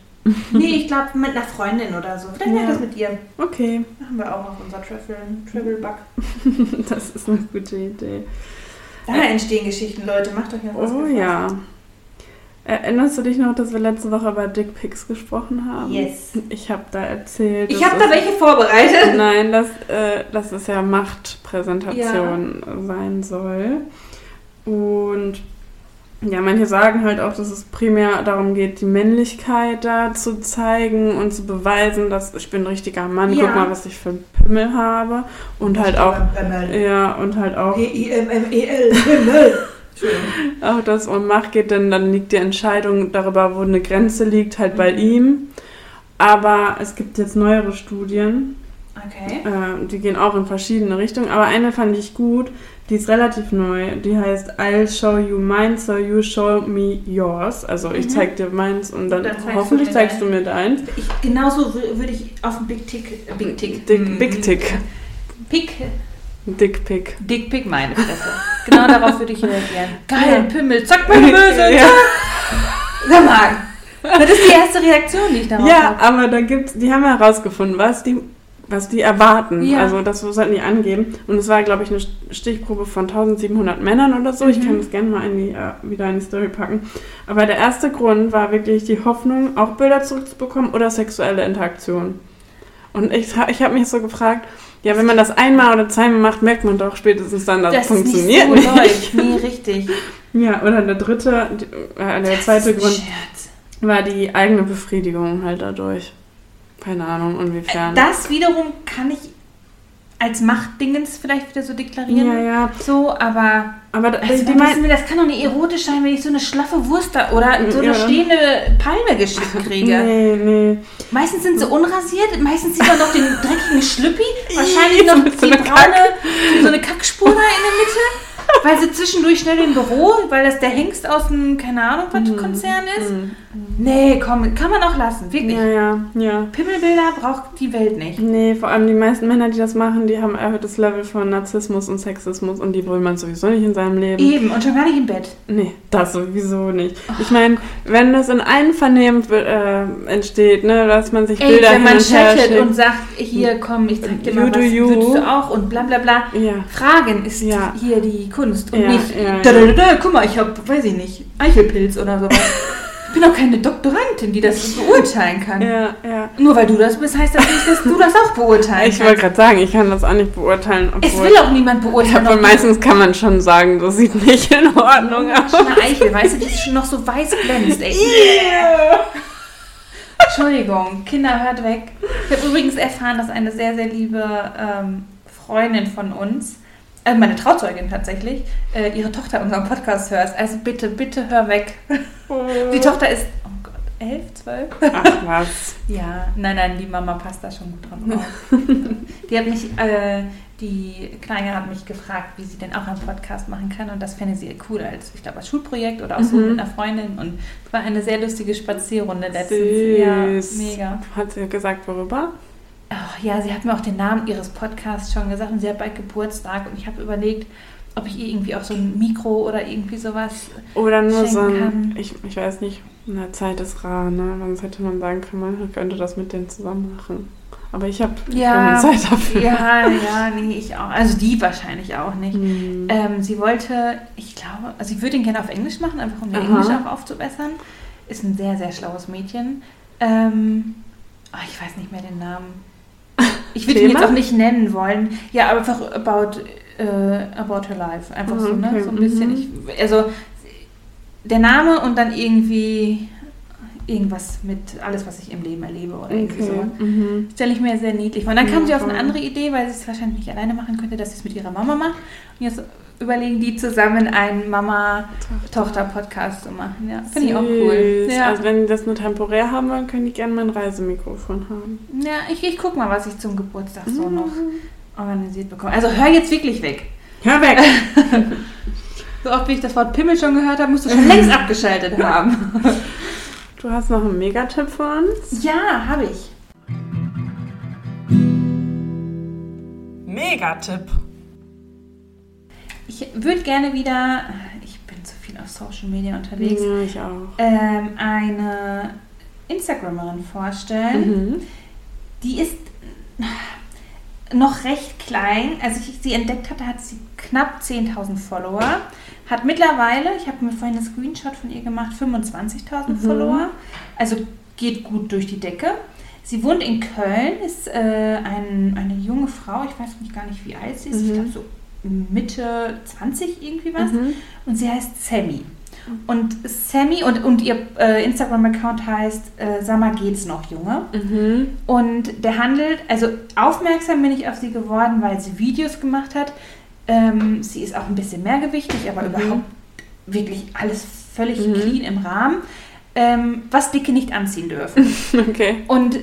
Nee, ich glaube mit einer Freundin oder so. Vielleicht Ja. das mit ihr. Okay, Machen wir auch auf unser Travel, Travel Bug. [laughs] das ist eine gute Idee. Da entstehen Geschichten, Leute. Macht euch was Oh gefasst. Ja. Erinnerst du dich noch, dass wir letzte Woche über Dickpics gesprochen haben? Yes. Ich habe da erzählt. Ich habe da welche vorbereitet. Nein, dass, äh, dass es ja Machtpräsentation sein soll. Und ja, manche sagen halt auch, dass es primär darum geht, die Männlichkeit da zu zeigen und zu beweisen, dass ich bin ein richtiger Mann, Ja. guck mal, was ich für einen Pimmel habe. Und halt auch, ja, und halt auch, P-I-M-M-E-L. Himmel. [laughs] Auch das um Macht geht, denn dann liegt die Entscheidung darüber, wo eine Grenze liegt, halt bei Mhm. ihm. Aber es gibt jetzt neuere Studien, Okay. Äh, die gehen auch in verschiedene Richtungen, aber eine fand ich gut, die ist relativ neu. Die heißt I'll show you mine, so you show me yours. Also ich Mhm. zeig dir meins und dann, Dann zeigst du hoffentlich mir zeigst du mir deins. Ich, genauso wü- würde ich auf den Big Tick. Big Tick. Dick, Big Tick. Pick. Dickpick. Dickpick, meine Fresse. Genau darauf würde ich reagieren. Geil, Pimmel, zack, meine [laughs] Möse, Ja. Sag mal, das ist die erste Reaktion, die ich darauf Ja, habe. aber da gibt's, die haben herausgefunden, was die, was die erwarten. Ja. Also das sollten die angeben. Und es war, glaube ich, eine Stichprobe von 1700 Männern oder so. Ich Mhm. kann das gerne mal in die, äh, wieder in die Story packen. Aber der erste Grund war wirklich die Hoffnung, auch Bilder zurückzubekommen oder sexuelle Interaktion. Und ich, ich habe mich so gefragt, ja, wenn man das einmal oder zweimal macht, merkt man doch spätestens dann, dass Das es funktioniert nicht so nicht. läuft. [laughs] Nee, richtig. Ja, oder der dritte, äh, der Das zweite Grund Scherz. war die eigene Befriedigung halt dadurch. Keine Ahnung, inwiefern. Das wiederum kann ich als Machtdingens vielleicht wieder so deklarieren. ja, ja. So, aber Aber da- also, die, meinten, wir, das kann doch nicht erotisch sein, wenn ich so eine schlaffe Wurst da oder so eine Ja. stehende Palme geschickt kriege. [laughs] nee, nee. Meistens sind sie unrasiert, meistens sieht man noch den dreckigen Schlüppi, wahrscheinlich noch [laughs] so die eine braune, so eine Kackspur da in der Mitte, weil sie zwischendurch schnell im Büro, weil das der Hengst aus dem, keine Ahnung, was Konzern ist. Nee, komm, kann man auch lassen, wirklich. Ja, ja, ja. Pimmelbilder braucht die Welt nicht. Nee, vor allem die meisten Männer, die das machen, die haben erhöhtes Level von Narzissmus und Sexismus und die will man sowieso nicht in seinem Leben. Eben, und schon gar nicht im Bett. Nee, das sowieso nicht. Ich meine, wenn das in Einvernehmen äh, entsteht, ne, dass man sich Ey, Bilder wenn man und chattet und sagt, hier komm, ich zeig dir mal was, you. würdest du auch und bla bla bla. Ja. Fragen ist Ja. hier die Kunst und Ja, nicht, ja, da, da, da, guck mal, ich hab, weiß ich nicht, Eichelpilz oder sowas. [laughs] ich bin auch keine Doktorandin, die das [laughs] beurteilen kann. Ja, ja. Nur weil du das bist, heißt das nicht, dass du das auch beurteilen Ich wollte kannst. gerade sagen, ich kann das auch nicht beurteilen. Es will auch niemand beurteilen. aber ob meistens kann man schon sagen, das sieht nicht in Ordnung du aus. schon eine Eichel, weißt du, die ist schon noch so weiß glänzt, ey. Entschuldigung, Kinder, hört weg. Ich habe übrigens erfahren, dass eine sehr, sehr liebe ähm, Freundin von uns, also meine Trauzeugin tatsächlich, äh, ihre Tochter unseren Podcast hört. Also bitte, bitte hör weg. Die Tochter ist, oh Gott, elf, zwölf? Ach was. [laughs] Ja, nein, nein, die Mama passt da schon gut drauf auf. die hat mich, äh, die Kleine hat mich gefragt, wie sie denn auch einen Podcast machen kann und das fände sie cool als, ich glaube, als Schulprojekt oder auch so Mhm. mit einer Freundin und es war eine sehr lustige Spazierrunde letztens. Süß. Ja, mega. Hat sie gesagt, worüber? Ach, ja, sie hat mir auch den Namen ihres Podcasts schon gesagt und sie hat bald Geburtstag und ich habe überlegt, ob ich ihr irgendwie auch so ein Mikro oder irgendwie sowas. Oder nur so ein, ich, ich weiß nicht, na, Zeit ist rar, ne? Sonst hätte man sagen können, man könnte das mit denen zusammen machen. Aber ich habe Ja, keine Zeit dafür. ja, ja, nee, ich auch. Also die wahrscheinlich auch nicht. Hm. Ähm, sie wollte, ich glaube, also sie würde ihn gerne auf Englisch machen, einfach um ihr. Englisch auch aufzubessern. Ist ein sehr, sehr schlaues Mädchen. Ähm, oh, ich weiß nicht mehr den Namen. Ich würde ihn jetzt auch nicht nennen wollen. Ja, aber einfach about, äh, about her life. Einfach Ah, so, ne? okay, So ein bisschen. mhm. Ich, also der Name und dann irgendwie irgendwas mit alles, was ich im Leben erlebe oder irgendwie Okay. so. Mhm. Stelle ich mir sehr niedlich vor. Und dann kam Ja, sie auf eine andere Idee, weil sie es wahrscheinlich nicht alleine machen könnte, dass sie es mit ihrer Mama macht. Und jetzt überlegen die zusammen einen Mama-Tochter-Podcast zu machen. Ja, finde ich auch cool. Ja, Also wenn die das nur temporär haben wollen, können die gerne mein Reisemikrofon haben. ja ich, ich guck mal, was ich zum Geburtstag Mhm. so noch organisiert bekomme. Also hör jetzt wirklich weg. Hör weg! [laughs] So oft wie ich das Wort Pimmel schon gehört habe, musst du schon [laughs] längst abgeschaltet haben. Du hast noch einen Megatipp für uns? Ja, habe ich. Megatipp. Ich würde gerne wieder, ich bin zu viel auf Social Media unterwegs, Ja, ich auch. ähm, eine Instagramerin vorstellen. Mhm. Die ist noch recht klein. Als ich sie entdeckt hatte, hat sie knapp 10.000 Follower. Hat mittlerweile, ich habe mir vorhin einen Screenshot von ihr gemacht, 25.000 Mhm. Follower. Also geht gut durch die Decke. Sie wohnt in Köln, ist äh, ein, eine junge Frau. Ich weiß nicht gar nicht, wie alt sie ist. Ich Mhm. glaube so Mitte 20 irgendwie was. Mhm. Und sie heißt Sammy. Und Sammy und, und ihr äh, Instagram-Account heißt äh, Sag mal, geht's noch, Junge? Mhm. Und der handelt, also aufmerksam bin ich auf sie geworden, weil sie Videos gemacht hat. Ähm, sie ist auch ein bisschen mehrgewichtig, aber Mhm. überhaupt wirklich alles völlig Mhm. clean im Rahmen. Ähm, was Dicke nicht anziehen dürfen. [laughs] Okay. Und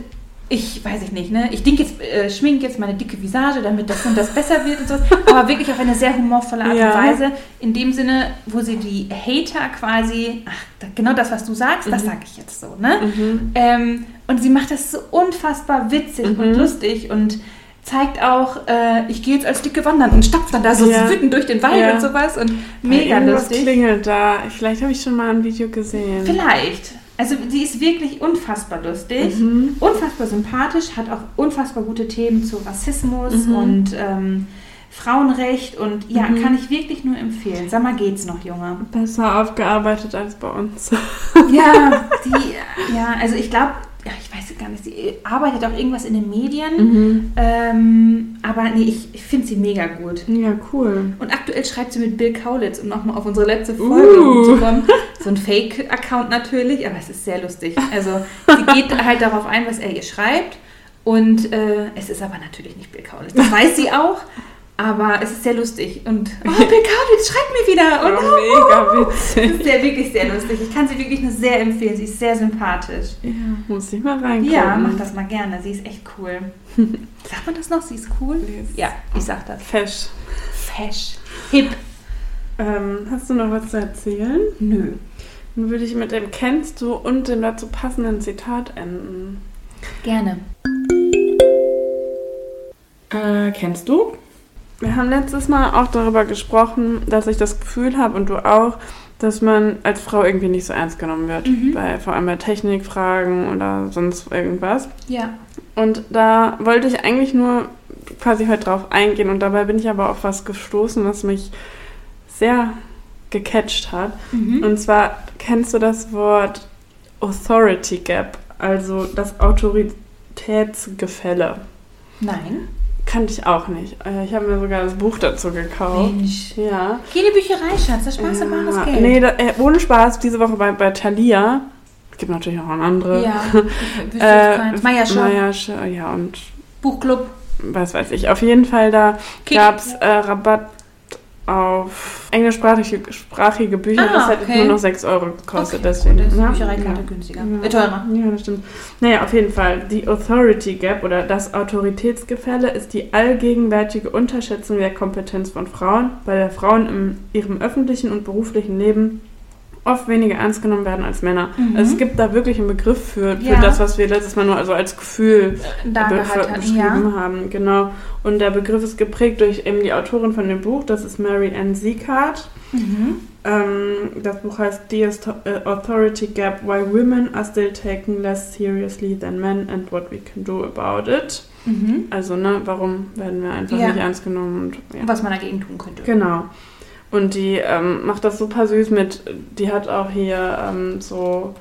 ich weiß ich nicht, ne? Ich denke jetzt, äh, schminke jetzt meine dicke Visage, damit das und das besser wird und so. Aber wirklich auf eine sehr humorvolle Art Ja. und Weise. In dem Sinne, wo sie die Hater quasi, ach, genau das, was du sagst, das Mhm. sage ich jetzt so, ne? Mhm. Ähm, und sie macht das so unfassbar witzig Mhm. und lustig und zeigt auch, äh, ich gehe jetzt als Dicke wandern und stapft dann da so Ja. wütend durch den Wald Ja. und sowas und mega Irgendwas lustig. klingelt da. Vielleicht habe ich schon mal ein Video gesehen. Vielleicht. Also die ist wirklich unfassbar lustig, Mhm. unfassbar sympathisch, hat auch unfassbar gute Themen zu Rassismus Mhm. und ähm, Frauenrecht und ja, Mhm. kann ich wirklich nur empfehlen. Sag mal, geht's noch, Junge? Besser aufgearbeitet als bei uns. Ja, [laughs] die, ja, also ich glaube, weiß gar nicht, sie arbeitet auch irgendwas in den Medien, Mhm. ähm, aber nee, ich, ich finde sie mega gut. Ja, cool. Und aktuell schreibt sie mit Bill Kaulitz, um nochmal auf unsere letzte Folge Uh. umzukommen. So ein Fake-Account natürlich, aber es ist sehr lustig. Also sie geht halt darauf ein, was er ihr schreibt. Und äh, es ist aber natürlich nicht Bill Kaulitz. Das weiß sie auch. Aber es ist sehr lustig. Und [laughs] oh, Bill Kaulitz schreibt mir wieder. Und Oh, mega es witzig. ist sehr, wirklich sehr lustig. Ich kann sie wirklich nur sehr empfehlen. Sie ist sehr sympathisch. Ja, muss ich mal reingucken. Ja, mach das mal gerne. Sie ist echt cool. [laughs] Sagt man das noch? Sie ist cool? Ist Ja, ich sag das. Fesch. Fesch. Hip. Ähm, hast du noch was zu erzählen? Nö. Dann würde ich mit dem Kennst du und dem dazu passenden Zitat enden. Gerne. Äh, kennst du? Wir haben letztes Mal auch darüber gesprochen, dass ich das Gefühl habe und du auch, dass man als Frau irgendwie nicht so ernst genommen wird. Mhm. Bei, vor allem bei Technikfragen oder sonst irgendwas. Ja. Und da wollte ich eigentlich nur quasi heute drauf eingehen und dabei bin ich aber auf was gestoßen, was mich sehr gecatcht hat. Mhm. Und zwar kennst du das Wort Authority Gap, also das Autoritätsgefälle. Nein. Kannte ich auch nicht. Äh, Ich habe mir sogar das Buch dazu gekauft. Mensch. Ja. Geh in die Bücherei, Schatz. Das sparst du bares Ja. Geld. Nee, da, äh, ohne Spaß, diese Woche bei, bei Thalia. Es gibt natürlich auch andere. Ja. [laughs] Äh. Meiersche. Meiersche, ja, und Buchclub. was weiß ich. Auf jeden Fall, da gab es äh, Rabatt auf englischsprachige sprachige Bücher. Ah, das hätte okay. nur noch 6 Euro gekostet. Okay, deswegen. gut, ist ja. Büchereikarte ja. günstiger. Ja. Äh, teurer. Ja, das stimmt. Naja, auf jeden Fall. Die Authority Gap oder das Autoritätsgefälle ist die allgegenwärtige Unterschätzung der Kompetenz von Frauen, bei der Frauen in ihrem öffentlichen und beruflichen Leben oft weniger ernst genommen werden als Männer. Mhm. Also es gibt da wirklich einen Begriff für, für Ja. das, was wir letztes Mal nur also als Gefühl be- beschrieben ja. haben. Genau. Und der Begriff ist geprägt durch eben die Autorin von dem Buch, das ist Mary Ann Sieghardt. Mhm. Ähm, das Buch heißt The äh, Authority Gap, Why Women Are Still Taken Less Seriously Than Men and What We Can Do About It. Mhm. Also, ne, warum werden wir einfach Ja. nicht ernst genommen? Und. Was man dagegen tun könnte. Genau. Und die ähm, macht das super süß mit, die hat auch hier ähm, so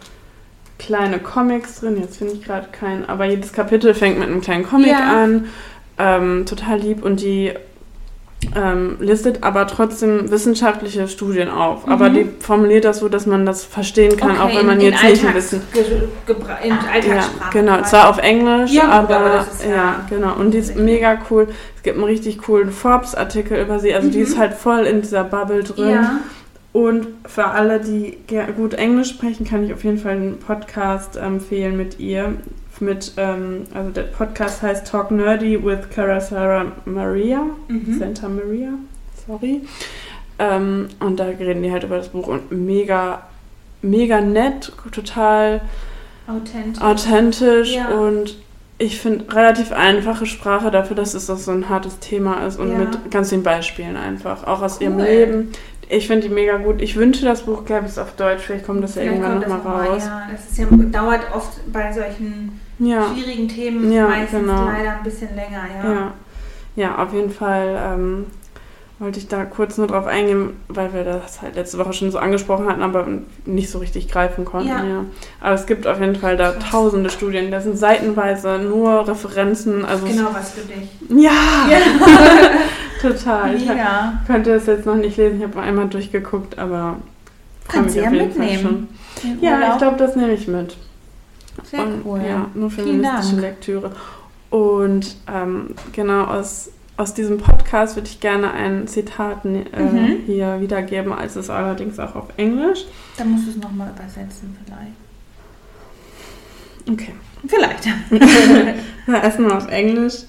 kleine Comics drin. Jetzt finde ich gerade keinen, aber jedes Kapitel fängt mit einem kleinen Comic Ja. an. Ähm, total lieb und die ähm, listet aber trotzdem wissenschaftliche Studien auf. Aber Mhm. die formuliert das so, dass man das verstehen kann, auch Okay, wenn man in, jetzt in nicht ein Alltags- bisschen. Ge- in Ja, Alltagssprache. genau. quasi. Zwar auf Englisch, Ja, aber, aber das ist ja, ja- genau. Und die ist mega cool. Es gibt einen richtig coolen Forbes-Artikel über sie. Also die Mhm. ist halt voll in dieser Bubble drin. Ja. Und für alle, die gut Englisch sprechen, kann ich auf jeden Fall einen Podcast empfehlen mit ihr. Mit, ähm, also der Podcast heißt Talk Nerdy with Cara Sarah Maria. Mhm. Santa Maria, sorry. Ähm, und da reden die halt über das Buch und mega, mega nett, total Authentisch. authentisch Ja. und ich finde relativ einfache Sprache dafür, dass es auch so ein hartes Thema ist und Ja. mit ganz vielen Beispielen einfach, auch aus ihrem Cool. Leben. Ich finde die mega gut. Ich wünsche, das Buch gäbe es auf Deutsch. Vielleicht kommt das ja Vielleicht irgendwann nochmal noch mal, raus. Ja, das ist ja, dauert oft bei solchen Ja, schwierigen Themen Ja, meistens genau. leider ein bisschen länger. Ja. ja. Ja, auf jeden Fall ähm, wollte ich da kurz nur drauf eingehen, weil wir das halt letzte Woche schon so angesprochen hatten, aber nicht so richtig greifen konnten. Ja. Ja. Aber es gibt auf jeden Fall da Krass. tausende Studien. Das sind seitenweise nur Referenzen. Also Genau was für dich. Ja, [laughs] total. Ich könnte es jetzt noch nicht lesen, ich habe einmal durchgeguckt, aber Kannst du ja mitnehmen. Ja, ich glaube, das nehme ich mit. Sehr Und, cool. Ja, nur feministische. Lektüre. Und ähm, genau aus, aus diesem Podcast würde ich gerne ein Zitat äh, Mhm. hier wiedergeben, als es allerdings auch auf Englisch. Dann musst du es nochmal übersetzen vielleicht. Okay. Vielleicht. [laughs] Erstmal auf Englisch.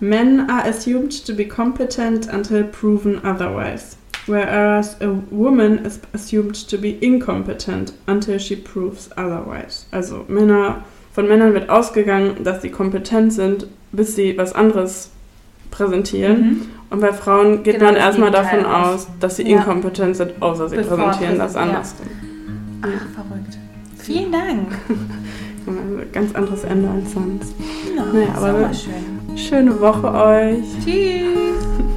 Men are assumed to be competent until proven otherwise, whereas a woman is assumed to be incompetent until she proves otherwise. Also Männer, von Männern wird ausgegangen, dass sie kompetent sind, bis sie was anderes präsentieren. Mhm. Und bei Frauen geht Genau man erstmal davon aus. aus, dass sie Ja. inkompetent sind, außer sie Bevor präsentieren das präsent- ja. anders. Ach, verrückt. Vielen Dank. [laughs] Ganz anderes Ende als sonst. Ja, Naja, aber schön. Schöne Woche euch. Tschüss.